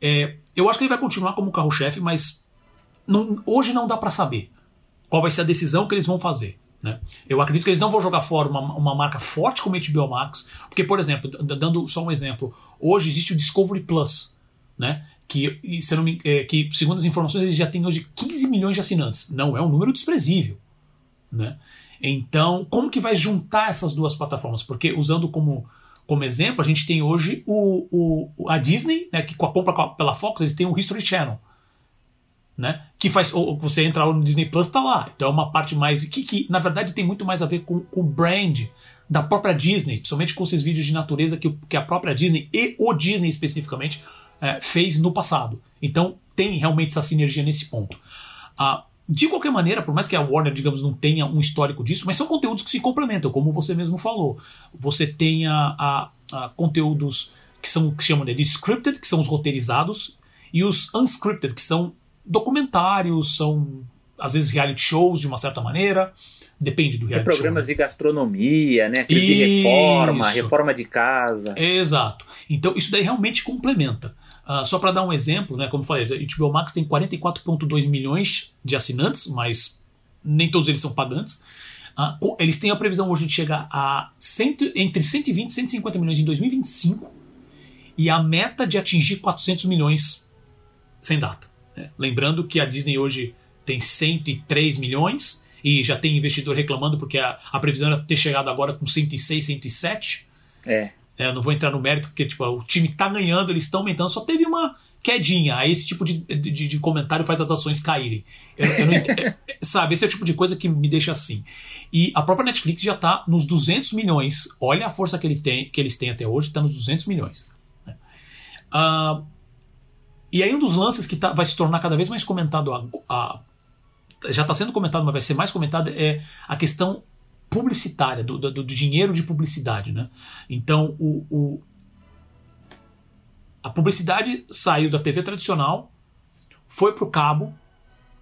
É, eu acho que ele vai continuar como carro-chefe, mas não, hoje não dá para saber qual vai ser a decisão que eles vão fazer. Né? Eu acredito que eles não vão jogar fora uma, uma marca forte como a HBO Max, porque, por exemplo, dando só um exemplo, hoje existe o Discovery Plus, né? que, se me, é, que segundo as informações, ele já tem hoje 15 milhões de assinantes. Não é um número desprezível. Né? Então, como que vai juntar essas duas plataformas? Porque, usando como, como exemplo, a gente tem hoje o, o, a Disney, né, que com a compra pela Fox, eles têm o History Channel né? Que faz. Ou você entra no Disney Plus, tá lá. Então é uma parte mais. Que, que na verdade tem muito mais a ver com, o brand da própria Disney, principalmente com esses vídeos de natureza que, que a própria Disney e o Disney especificamente é, fez no passado. Então tem realmente essa sinergia nesse ponto. Ah, de qualquer maneira, por mais que a Warner, digamos, não tenha um histórico disso, mas são conteúdos que se complementam, como você mesmo falou. Você tem a, a, a conteúdos que são que chamam de scripted, que são os roteirizados, e os unscripted, que são documentários, são às vezes reality shows de uma certa maneira. Depende do reality Tem programas show, de gastronomia, né? Aqueles de reforma, reforma de casa. Exato. Então isso daí realmente complementa. Uh, só para dar um exemplo, né? Como eu falei, a HBO Max tem 44,2 milhões de assinantes, mas nem todos eles são pagantes. Uh, eles têm a previsão hoje de chegar a cento, entre 120 e 150 milhões em 2025 e a meta de atingir 400 milhões sem data. Né? Lembrando que a Disney hoje tem 103 milhões e já tem investidor reclamando porque a, a previsão era ter chegado agora com 106, 107. É. é. Eu não vou entrar no mérito porque tipo, o time está ganhando, eles estão aumentando, só teve uma quedinha. Aí esse tipo de, de, de comentário faz as ações caírem. Eu, eu não, é, sabe, esse é o tipo de coisa que me deixa assim. E a própria Netflix já está nos 200 milhões. Olha a força que, ele tem, que eles têm até hoje, está nos 200 milhões. Uh, e aí um dos lances que tá, vai se tornar cada vez mais comentado, a, a, já está sendo comentado, mas vai ser mais comentado, é a questão publicitária, do, do, do dinheiro de publicidade. Né? Então, o, o, a publicidade saiu da TV tradicional, foi para o cabo,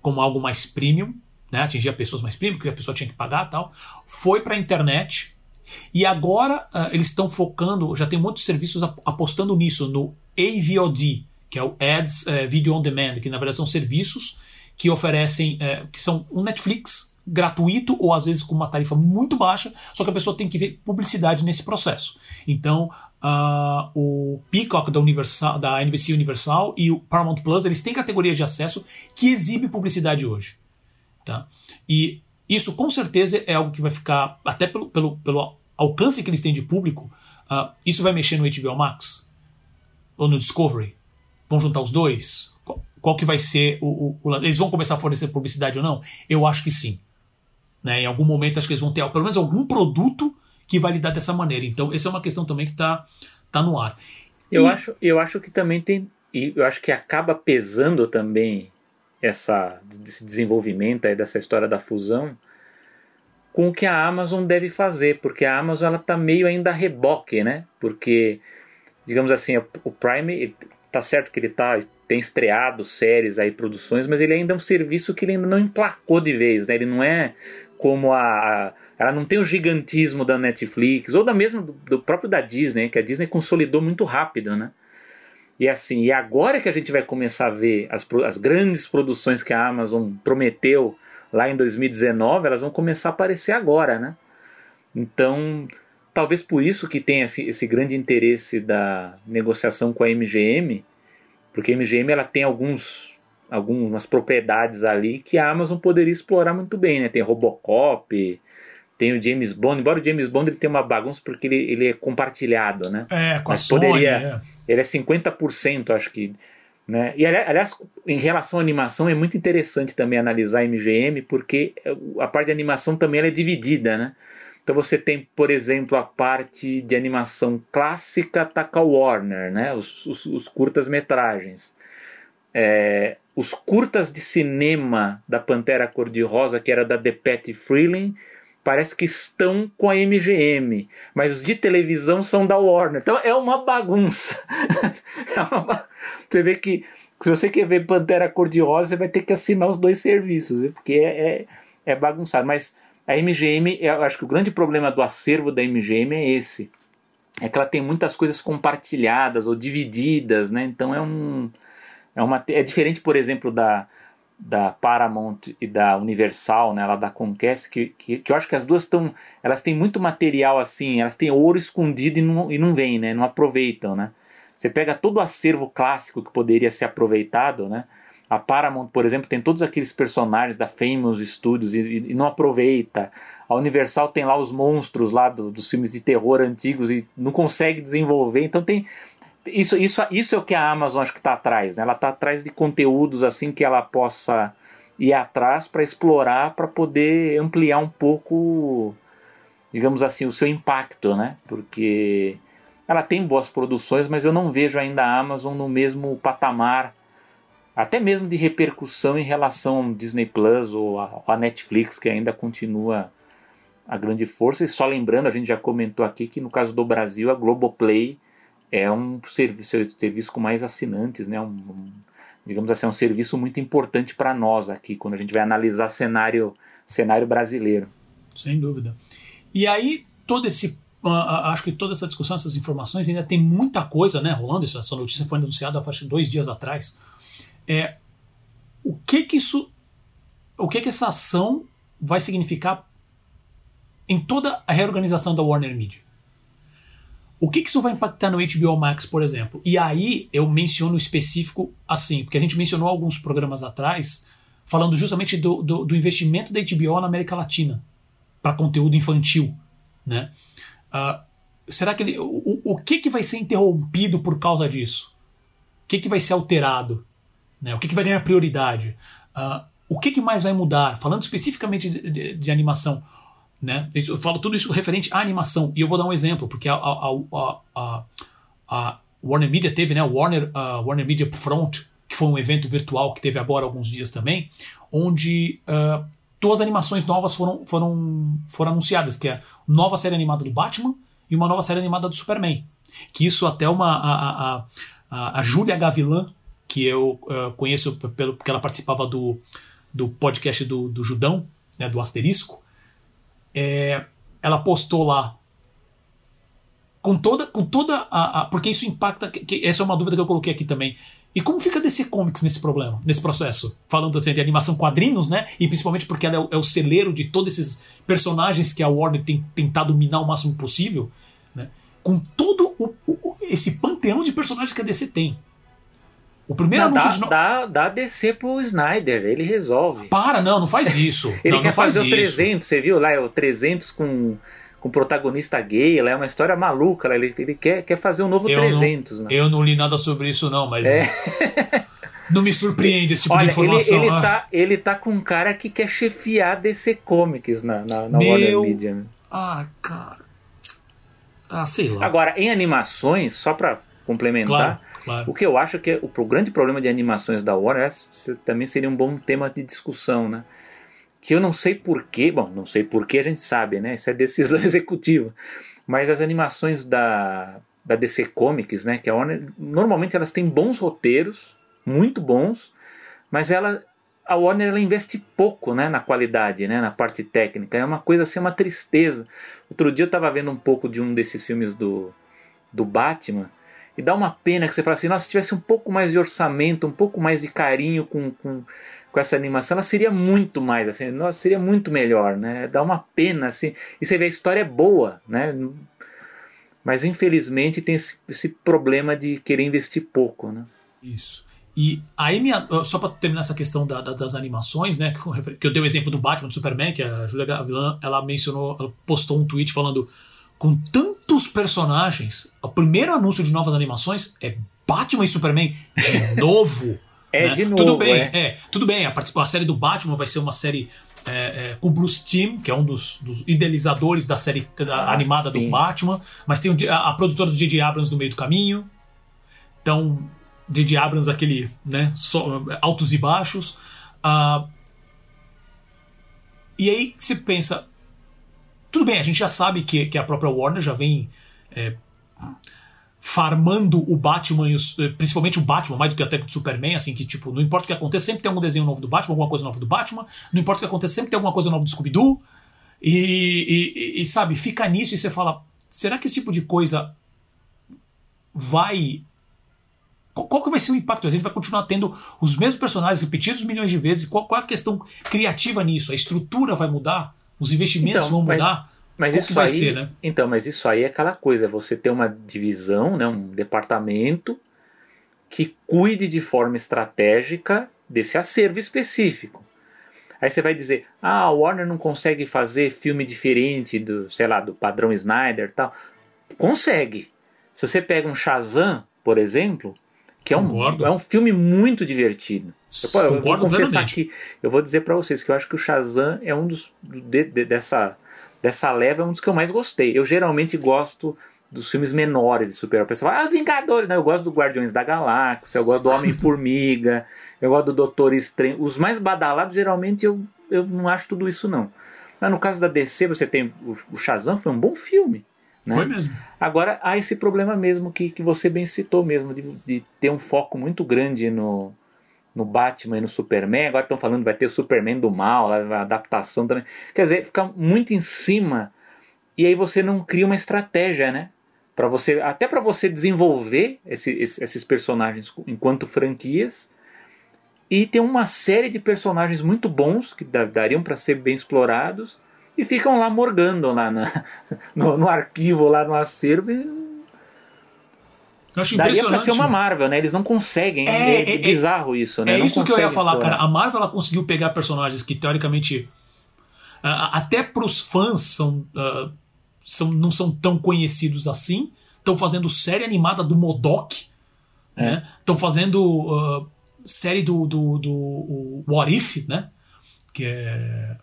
como algo mais premium, né? atingir pessoas mais premium, porque a pessoa tinha que pagar tal, foi para a internet, e agora uh, eles estão focando, já tem muitos serviços apostando nisso, no AVOD, que é o Ads é, Video on Demand, que na verdade são serviços que oferecem, é, que são um Netflix gratuito ou às vezes com uma tarifa muito baixa, só que a pessoa tem que ver publicidade nesse processo. Então, uh, o Peacock da, Universal, da NBC Universal e o Paramount Plus, eles têm categorias de acesso que exibe publicidade hoje. Tá? E isso com certeza é algo que vai ficar, até pelo, pelo, pelo alcance que eles têm de público, uh, isso vai mexer no HBO Max ou no Discovery. Vão juntar os dois? Qual, que vai ser o, o, o, Eles vão começar a fornecer publicidade ou não? Eu acho que sim. Né? Em algum momento acho que eles vão ter pelo menos algum produto que vai lidar dessa maneira. Então, essa é uma questão também que está tá no ar. Eu, e... acho, eu acho que também tem. E eu acho que acaba pesando também essa, esse desenvolvimento aí dessa história da fusão com o que a Amazon deve fazer, porque a Amazon ela tá meio ainda a reboque, né? Porque digamos assim, o Prime Tá certo que ele tá, tem estreado séries aí, produções, mas ele ainda é um serviço que ele ainda não emplacou de vez, né? Ele não é como a, ela não tem o gigantismo da Netflix, ou da mesma do, do próprio da Disney, que a Disney consolidou muito rápido, né? E assim, e agora que a gente vai começar a ver as, as grandes produções que a Amazon prometeu lá em 2019, elas vão começar a aparecer agora, né? Então, talvez por isso que tem esse, esse grande interesse da negociação com a MGM, porque a MGM ela tem alguns algumas propriedades ali que a Amazon poderia explorar muito bem, né? Tem Robocop, tem o James Bond, embora o James Bond ele tenha uma bagunça porque ele, ele é compartilhado, né? É, com Mas a Sony, poderia, é. Ele é 50%, acho que. Né? E aliás, em relação à animação, é muito interessante também analisar a MGM, porque a parte de animação também é dividida, né? Então você tem, por exemplo, a parte de animação clássica a Warner, né? os, os, os curtas-metragens. É, os curtas de cinema da Pantera Cor-de-Rosa, que era da Patty Freeling, parece que estão com a MGM, mas os de televisão são da Warner. Então é uma bagunça. é uma Você vê que se você quer ver Pantera Cor-de-Rosa, você vai ter que assinar os dois serviços, porque é, é, é bagunçado. Mas a MGM, eu acho que o grande problema do acervo da MGM é esse. É que ela tem muitas coisas compartilhadas ou divididas, né? Então é um. É, uma, é diferente, por exemplo, da, da Paramount e da Universal, né, ela da Conquest, que, que, que eu acho que as duas estão, elas têm muito material assim, elas têm ouro escondido e não, e não vem, né, não aproveitam, né. Você pega todo o acervo clássico que poderia ser aproveitado, né, a Paramount, por exemplo, tem todos aqueles personagens da Famous Studios e, e, não aproveita. A Universal tem lá os monstros lá do, dos filmes de terror antigos e não consegue desenvolver. Então tem, isso, isso, isso é o que a Amazon acho que está atrás. Né? Ela está atrás de conteúdos assim que ela possa ir atrás para explorar, para poder ampliar um pouco, digamos assim, o seu impacto, né? Porque ela tem boas produções, mas eu não vejo ainda a Amazon no mesmo patamar, até mesmo de repercussão em relação ao Disney Plus ou a, Netflix, que ainda continua a grande força. E só lembrando, a gente já comentou aqui que no caso do Brasil, a Globoplay é um serviço, serviço com mais assinantes, né? Um, um, digamos assim, é um serviço muito importante para nós aqui, quando a gente vai analisar cenário, cenário brasileiro. Sem dúvida. E aí, todo esse. Acho que toda essa discussão, essas informações, ainda tem muita coisa né, rolando. Essa notícia foi anunciada há dois dias atrás. É, o que que isso. O que que essa ação vai significar em toda a reorganização da Warner Media? O que, que isso vai impactar no HBO Max, por exemplo? E aí eu menciono específico assim, porque a gente mencionou alguns programas atrás falando justamente do, do, do investimento da HBO na América Latina para conteúdo infantil, né? Uh, será que ele, o, o que, que vai ser interrompido por causa disso? O que, que vai ser alterado? Né? O que, que vai ganhar prioridade? Uh, o que, que mais vai mudar? Falando especificamente de, de, de animação, né? Eu falo tudo isso referente à animação. E eu vou dar um exemplo, porque a, a, a, a Warner Media teve, né? Warner, uh, Warner Media Front, que foi um evento virtual que teve agora alguns dias também, onde uh, duas animações novas foram, foram, foram anunciadas, que é nova série animada do Batman e uma nova série animada do Superman. Que isso até uma a, a, a, a Júlia Gavilan, que eu uh, conheço pelo, porque ela participava do, do podcast do, do Judão, né, do Asterisco, é, ela postou lá com toda, com toda a, a, porque isso impacta. Que, essa é uma dúvida que eu coloquei aqui também. E como fica DC Comics nesse problema, nesse processo? Falando assim, de animação quadrinhos, né? E principalmente porque ela é o, é o celeiro de todos esses personagens que a Warner tem tentado dominar o máximo possível, né? Com todo o, o, esse panteão de personagens que a DC tem. O primeiro não, anúncio dá, de... dá, dá DC pro Snyder, ele resolve. Para, não, não faz isso. ele não, quer não fazer o 300, você viu lá? É o 300 com, com protagonista gay, ela é uma história maluca, ele, ele quer, quer fazer um novo eu 300. Não, né? Eu não li nada sobre isso não, mas... É. não me surpreende esse tipo Olha, de informação. Ele, ele, ah. tá, ele tá com um cara que quer chefiar DC Comics na, na, na Meu... Warner Media. Né? Ah, cara... Ah, sei lá. Agora, em animações, só pra complementar... Claro Claro. O que eu acho que é o, grande problema de animações da Warner também seria um bom tema de discussão, né? Que eu não sei porquê, bom, não sei porquê a gente sabe, né? Isso é decisão executiva. Mas as animações da, da DC Comics, né? Que a Warner, normalmente elas têm bons roteiros, muito bons, mas ela a Warner ela investe pouco né, na qualidade, né, na parte técnica. É uma coisa assim, uma tristeza. Outro dia eu estava vendo um pouco de um desses filmes do, do Batman e dá uma pena que você fala assim, nossa, se tivesse um pouco mais de orçamento, um pouco mais de carinho com, com, com essa animação, ela seria muito mais, assim, nossa, seria muito melhor, né? Dá uma pena, assim. E você vê, a história é boa, né? Mas infelizmente tem esse, esse problema de querer investir pouco, né? Isso. E aí, minha, só para terminar essa questão da, da, das animações, né? Que eu dei o exemplo do Batman, do Superman, que a Julia Gavilan, ela mencionou, ela postou um tweet falando com tantos personagens, o primeiro anúncio de novas animações é Batman e Superman de novo. é, né? de novo. Tudo bem, é. é tudo bem. A, a, série do Batman vai ser uma série é, é, com Bruce Timm, que é um dos, dos idealizadores da série da, ah, animada sim. do Batman, mas tem a, a produtora do J.J. Abrams no meio do caminho. Então, J.J. Abrams, aquele, né, altos e baixos. Uh, e aí você pensa, tudo bem, a gente já sabe que, que a própria Warner já vem é, farmando o Batman, eh, principalmente o Batman, mais do que até o Superman, assim, que tipo, não importa o que aconteça, sempre tem algum desenho novo do Batman, alguma coisa nova do Batman, não importa o que aconteça, sempre tem alguma coisa nova do Scooby-Doo, e, e, e, sabe, fica nisso e você fala, será que esse tipo de coisa vai qual que vai ser o impacto? A gente vai continuar tendo os mesmos personagens repetidos milhões de vezes. Qual, qual é a questão criativa nisso? A estrutura vai mudar? Os investimentos então, vão mudar? Mas, mas isso aí, ser, né? Então, mas isso aí é aquela coisa, você ter uma divisão, né, um departamento que cuide de forma estratégica desse acervo específico. Aí você vai dizer, ah, a Warner não consegue fazer filme diferente do, sei lá, do padrão Snyder tal. Consegue. Se você pega um Shazam, por exemplo, que é um, é um filme muito divertido. Eu, eu vou confessar aqui, eu vou dizer para vocês que eu acho que o Shazam é um dos de, de, dessa dessa leva é um dos que eu mais gostei. Eu geralmente gosto dos filmes menores de super-herói. O pessoal fala, ah, os Vingadores, né? Eu gosto do Guardiões da Galáxia, eu gosto do Homem-Formiga, eu gosto do Doutor Estranho. Os mais badalados, geralmente, eu, eu não acho tudo isso, não. Mas no caso da DC, você tem o, o Shazam, foi um bom filme. Né? Foi mesmo. Agora, há esse problema mesmo que, que você bem citou mesmo, de, de ter um foco muito grande no, no Batman e no Superman. Agora estão falando que vai ter o Superman do mal, a adaptação também. Quer dizer, fica muito em cima e aí você não cria uma estratégia, né? Para você, até para você desenvolver esse, esses personagens enquanto franquias e tem uma série de personagens muito bons que dariam para ser bem explorados e ficam lá morgando lá na, no, no, arquivo, lá no acervo. E... Eu acho Daria pra ser uma Marvel, né? Eles não conseguem. É, é, é, é bizarro isso, né? É não isso que eu ia falar, explorar. cara. A Marvel ela conseguiu pegar personagens que teoricamente. Uh, até pros fãs são, uh, são, não são tão conhecidos assim. Estão fazendo série animada do Modok. Estão né? fazendo uh, série do, do, do What If, né? Que é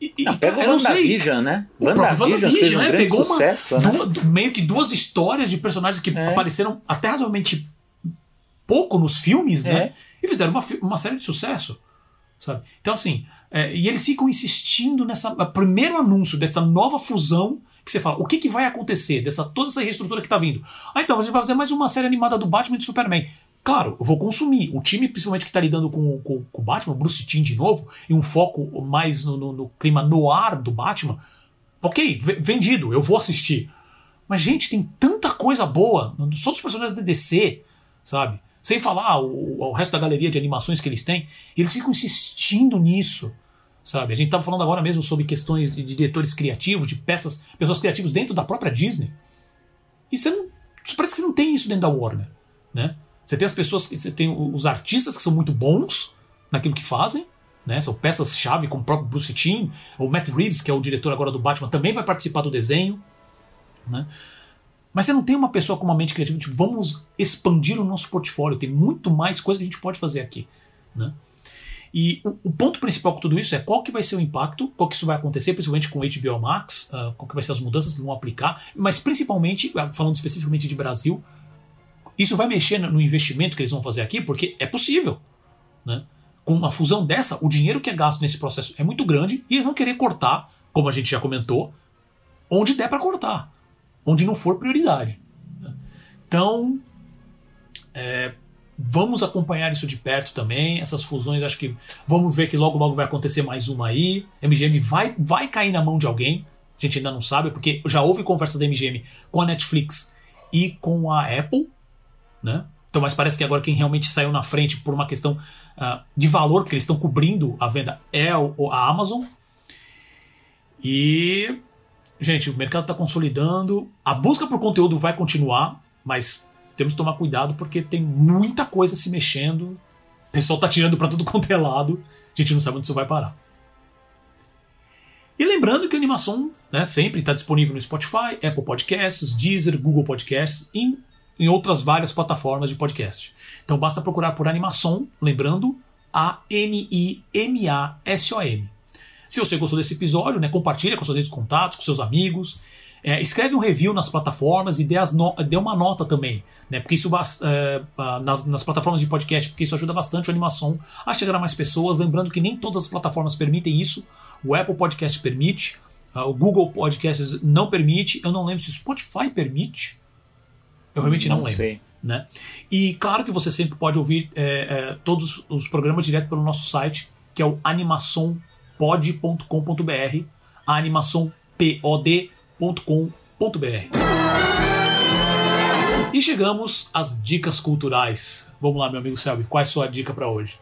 e, e, não, pega o WandaVision, né? WandaVision, né? Um Pegou sucesso, uma, né? duas, meio que duas histórias de personagens que é. apareceram até razoavelmente pouco nos filmes, né? é. né? E fizeram uma, uma série de sucesso, sabe? Então, assim, é, e eles ficam insistindo nessa. Primeiro anúncio dessa nova fusão que você fala, o que, que vai acontecer dessa toda essa reestrutura que tá vindo? Ah, então, a gente vai fazer mais uma série animada do Batman e do Superman. Claro, eu vou consumir. O time, principalmente que está lidando com, com, com, o Batman, Bruce Timm de novo, e um foco mais no, no, no clima noir do Batman, ok, vendido, eu vou assistir. Mas, gente, tem tanta coisa boa, só dos personagens da DC, sabe? Sem falar o, o resto da galeria de animações que eles têm, eles ficam insistindo nisso sabe? A gente estava falando agora mesmo sobre questões de, diretores criativos, de peças, pessoas criativas dentro da própria Disney. E você não, parece que você não tem isso dentro da Warner, né? Você tem as pessoas você tem os artistas que são muito bons naquilo que fazem, né? São peças-chave, como o próprio Bruce Timm, o Matt Reeves, que é o diretor agora do Batman, também vai participar do desenho, né? Mas você não tem uma pessoa com uma mente criativa, tipo, vamos expandir o nosso portfólio, tem muito mais coisa que a gente pode fazer aqui, né? E o, o, ponto principal com tudo isso é qual que vai ser o impacto, qual que isso vai acontecer, principalmente com o HBO Max, uh, qual que vai ser as mudanças que vão aplicar, mas principalmente, falando especificamente de Brasil, isso vai mexer no investimento que eles vão fazer aqui, porque é possível. Né? Com uma fusão dessa, o dinheiro que é gasto nesse processo é muito grande e eles vão querer cortar, como a gente já comentou, onde der para cortar, onde não for prioridade. Né? Então, é, vamos acompanhar isso de perto também. Essas fusões, acho que vamos ver que logo logo vai acontecer mais uma aí. MGM vai, vai cair na mão de alguém. A gente ainda não sabe, porque já houve conversa da MGM com a Netflix e com a Apple, né? Então, mas parece que agora quem realmente saiu na frente por uma questão uh, de valor, porque eles estão cobrindo a venda, é a Amazon. E, gente, o mercado está consolidando. A busca por conteúdo vai continuar, mas temos que tomar cuidado porque tem muita coisa se mexendo. O pessoal está tirando para tudo quanto é lado. A gente não sabe onde isso vai parar. E lembrando que a animação né, sempre está disponível no Spotify, Apple Podcasts, Deezer, Google Podcasts e em outras várias plataformas de podcast. Então basta procurar por animação, lembrando A-N-I-M-A-S-O-N. Se você gostou desse episódio, né, compartilha com seus redes de contatos, com seus amigos. É, escreve um review nas plataformas e dê, no, dê uma nota também, né? Porque isso é, nas, nas, plataformas de podcast, porque isso ajuda bastante a animação a chegar a mais pessoas. Lembrando que nem todas as plataformas permitem isso. O Apple Podcast permite, o Google Podcasts não permite. Eu não lembro se o Spotify permite. Eu realmente não, não lembro. Sei. Né? E claro que você sempre pode ouvir é, é, todos os programas direto pelo nosso site, que é o animaçãopod.com.br, animaçãopod.com.br. E chegamos às dicas culturais. Vamos lá, meu amigo Selby, qual é a sua dica para hoje?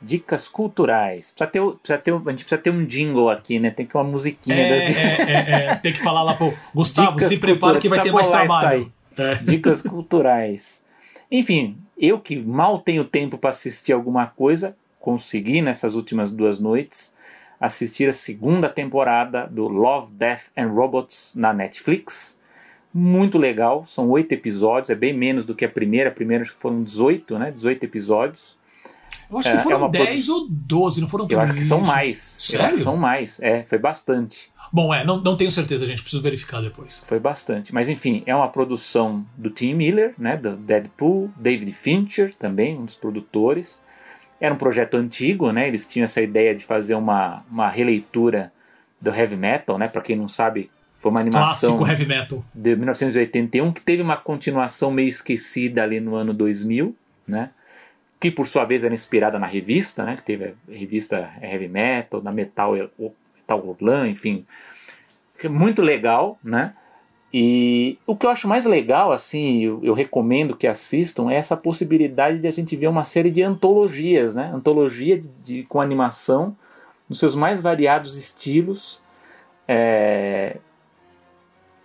Dicas culturais. Precisa ter, precisa ter, a gente precisa ter um jingle aqui, né? Tem que ter uma musiquinha. É, das... é, é, é, tem que falar lá pro Gustavo, Dicas se prepara que vai ter mais trabalho. É. Dicas culturais. Enfim, eu que mal tenho tempo para assistir alguma coisa, consegui nessas últimas duas noites assistir a segunda temporada do Love, Death and Robots na Netflix. Muito legal, são oito episódios, é bem menos do que a primeira. A primeira acho que foram 18, né? 18 episódios. Eu acho que é, foram é 10 produ... ou 12, não foram Eu acho que são mais. Sério? Eu acho que são mais. É, foi bastante. Bom, é, não, não tenho certeza, gente, preciso verificar depois. Foi bastante. Mas enfim, é uma produção do Tim Miller, né, do Deadpool, David Fincher também, um dos produtores. Era um projeto antigo, né? Eles tinham essa ideia de fazer uma, uma releitura do heavy metal, né? Para quem não sabe, foi uma animação Clássico heavy metal de 1981 que teve uma continuação meio esquecida ali no ano 2000, né? Que por sua vez era inspirada na revista, né? Que teve a revista Heavy Metal, na Metal Taurlan, enfim. É muito legal, né? E o que eu acho mais legal, assim, eu, eu, recomendo que assistam, é essa possibilidade de a gente ver uma série de antologias, né? Antologia de, de com animação, nos seus mais variados estilos. É,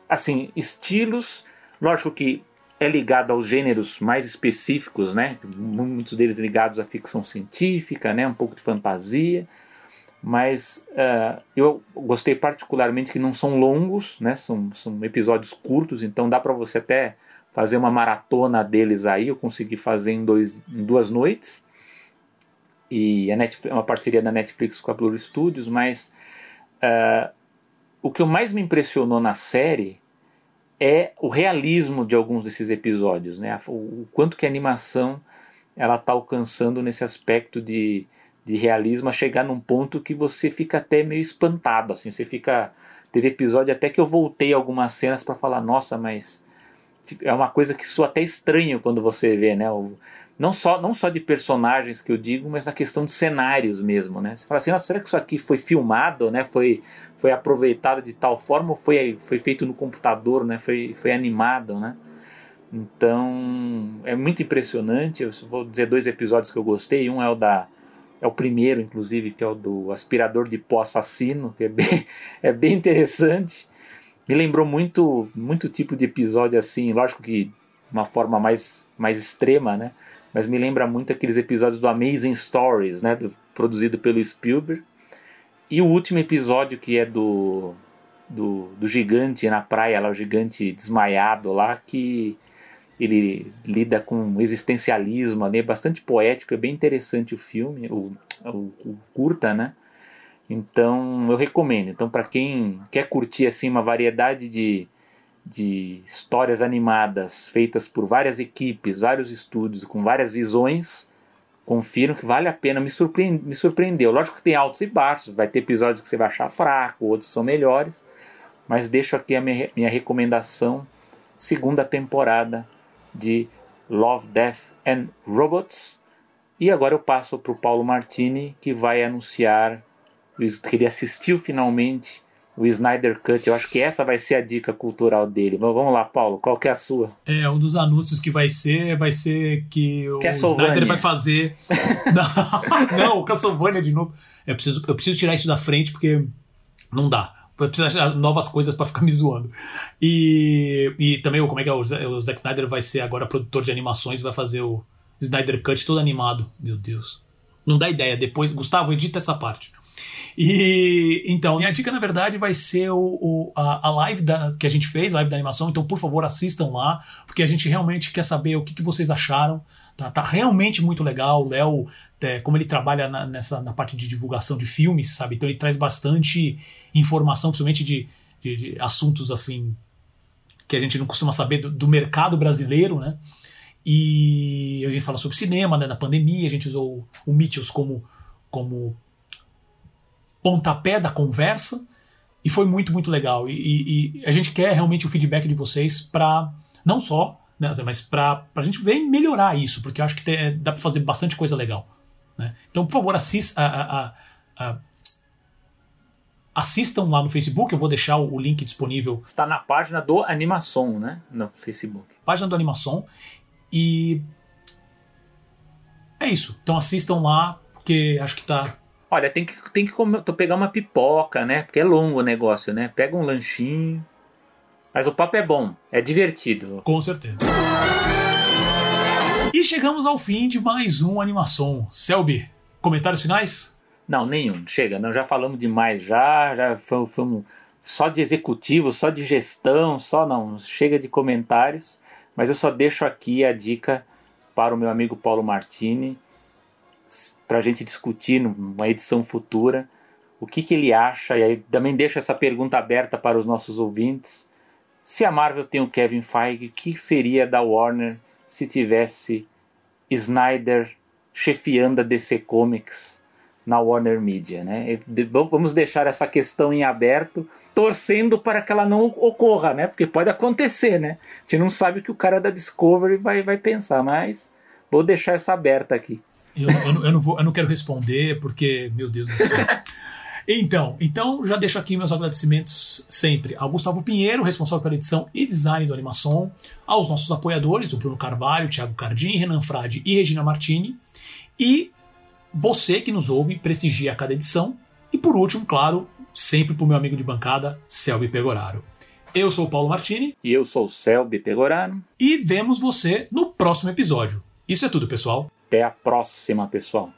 assim, estilos, lógico que é ligado aos gêneros mais específicos, né? Muitos deles ligados à ficção científica, né? Um pouco de fantasia mas uh, eu gostei particularmente que não são longos, né? São, são episódios curtos, então dá para você até fazer uma maratona deles aí. Eu consegui fazer em, dois, em duas noites. E é uma parceria da Netflix com a Blue Studios, mas uh, o que mais me impressionou na série é o realismo de alguns desses episódios, né? O, o quanto que a animação ela está alcançando nesse aspecto de de realismo a chegar num ponto que você fica até meio espantado, assim, você fica teve episódio até que eu voltei algumas cenas para falar, nossa, mas é uma coisa que soa até estranho quando você vê, né? O, não só não só de personagens que eu digo, mas na questão de cenários mesmo, né? Você fala assim, nossa, será que isso aqui foi filmado, né? Foi foi aproveitado de tal forma ou foi foi feito no computador, né? Foi foi animado, né? Então, é muito impressionante. Eu vou dizer dois episódios que eu gostei. Um é o da é o primeiro, inclusive, que é o do aspirador de pó assassino, que é bem, é bem interessante. Me lembrou muito, muito tipo de episódio assim, lógico que uma forma mais, mais extrema, né? Mas me lembra muito aqueles episódios do Amazing Stories, né? Do, produzido pelo Spielberg. E o último episódio que é do, do, do gigante na praia, lá, o gigante desmaiado lá, que ele lida com existencialismo ali, é bastante poético, é bem interessante o filme, o, o, o curta, né? Então eu recomendo. Então para quem quer curtir assim uma variedade de, de histórias animadas feitas por várias equipes, vários estúdios, com várias visões, confiram que vale a pena. Me, surpreende, me surpreendeu. Lógico que tem altos e baixos, vai ter episódios que você vai achar fraco, outros são melhores, mas deixo aqui a minha, minha recomendação, segunda temporada de Love, Death and Robots. E agora eu passo para o Paulo Martini, que vai anunciar que ele assistiu finalmente o Snyder Cut. Eu acho que essa vai ser a dica cultural dele. Mas vamos lá, Paulo, qual que é a sua? É, um dos anúncios que vai ser vai ser que o Snyder vai fazer. não, Castlevania de novo. Eu preciso, eu preciso tirar isso da frente porque não dá. Eu preciso achar novas coisas para ficar me zoando. E, e também, como é que é? O Zack Snyder vai ser agora produtor de animações, vai fazer o Snyder Cut todo animado. Meu Deus. Não dá ideia. Depois, Gustavo, edita essa parte. E então, minha dica na verdade vai ser o, o a, a, live da, que a gente fez, live da animação. Então, por favor, assistam lá, porque a gente realmente quer saber o que, que vocês acharam. Tá, tá realmente muito legal. O Léo, é, como ele trabalha na, nessa, na parte de divulgação de filmes, sabe? Então, ele traz bastante informação, principalmente de, de, de assuntos assim que a gente não costuma saber do, do mercado brasileiro, né? E a gente fala sobre cinema, né? Na pandemia, a gente usou o Mitchells como, como pontapé da conversa e foi muito, muito legal. E, e, e a gente quer realmente o feedback de vocês para não só, né, mas para a gente ver melhorar isso, porque eu acho que tem, dá para fazer bastante coisa legal. Né? Então, por favor, assista, a, a, a, assistam lá no Facebook, eu vou deixar o link disponível. Está na página do Animação, né? No Facebook. Página do Animação. E é isso. Então assistam lá, porque acho que tá Olha, tem que, tem que comer, pegar uma pipoca, né? Porque é longo o negócio, né? Pega um lanchinho. Mas o papo é bom, é divertido. Com certeza. E chegamos ao fim de mais um Animação. Selby, comentários finais? Não, nenhum. Chega, não, já falamos demais já, já fomos só de executivo, só de gestão, só não. Chega de comentários. Mas eu só deixo aqui a dica para o meu amigo Paulo Martini para a gente discutir numa edição futura o que, que ele acha, e aí também deixo essa pergunta aberta para os nossos ouvintes. Se a Marvel tem o Kevin Feige, o que seria da Warner se tivesse Snyder chefiando a DC Comics na Warner Media? Né? Vamos deixar essa questão em aberto, torcendo para que ela não ocorra, né? porque pode acontecer. Né? A gente não sabe o que o cara da Discovery vai, vai pensar, mas vou deixar essa aberta aqui. Eu, eu, eu, não vou, eu não quero responder porque, meu Deus do céu. Então, então já deixo aqui meus agradecimentos sempre ao Gustavo Pinheiro, responsável pela edição e design do Animação, aos nossos apoiadores, o Bruno Carvalho, Thiago Cardim, Renan Frade e Regina Martini, e você que nos ouve, prestigia cada edição, e por último, claro, sempre pro meu amigo de bancada, Selby Pegoraro. Eu sou o Paulo Martini. E eu sou o Selby Pegoraro. E vemos você no próximo episódio. Isso é tudo, pessoal. Até a próxima, pessoal.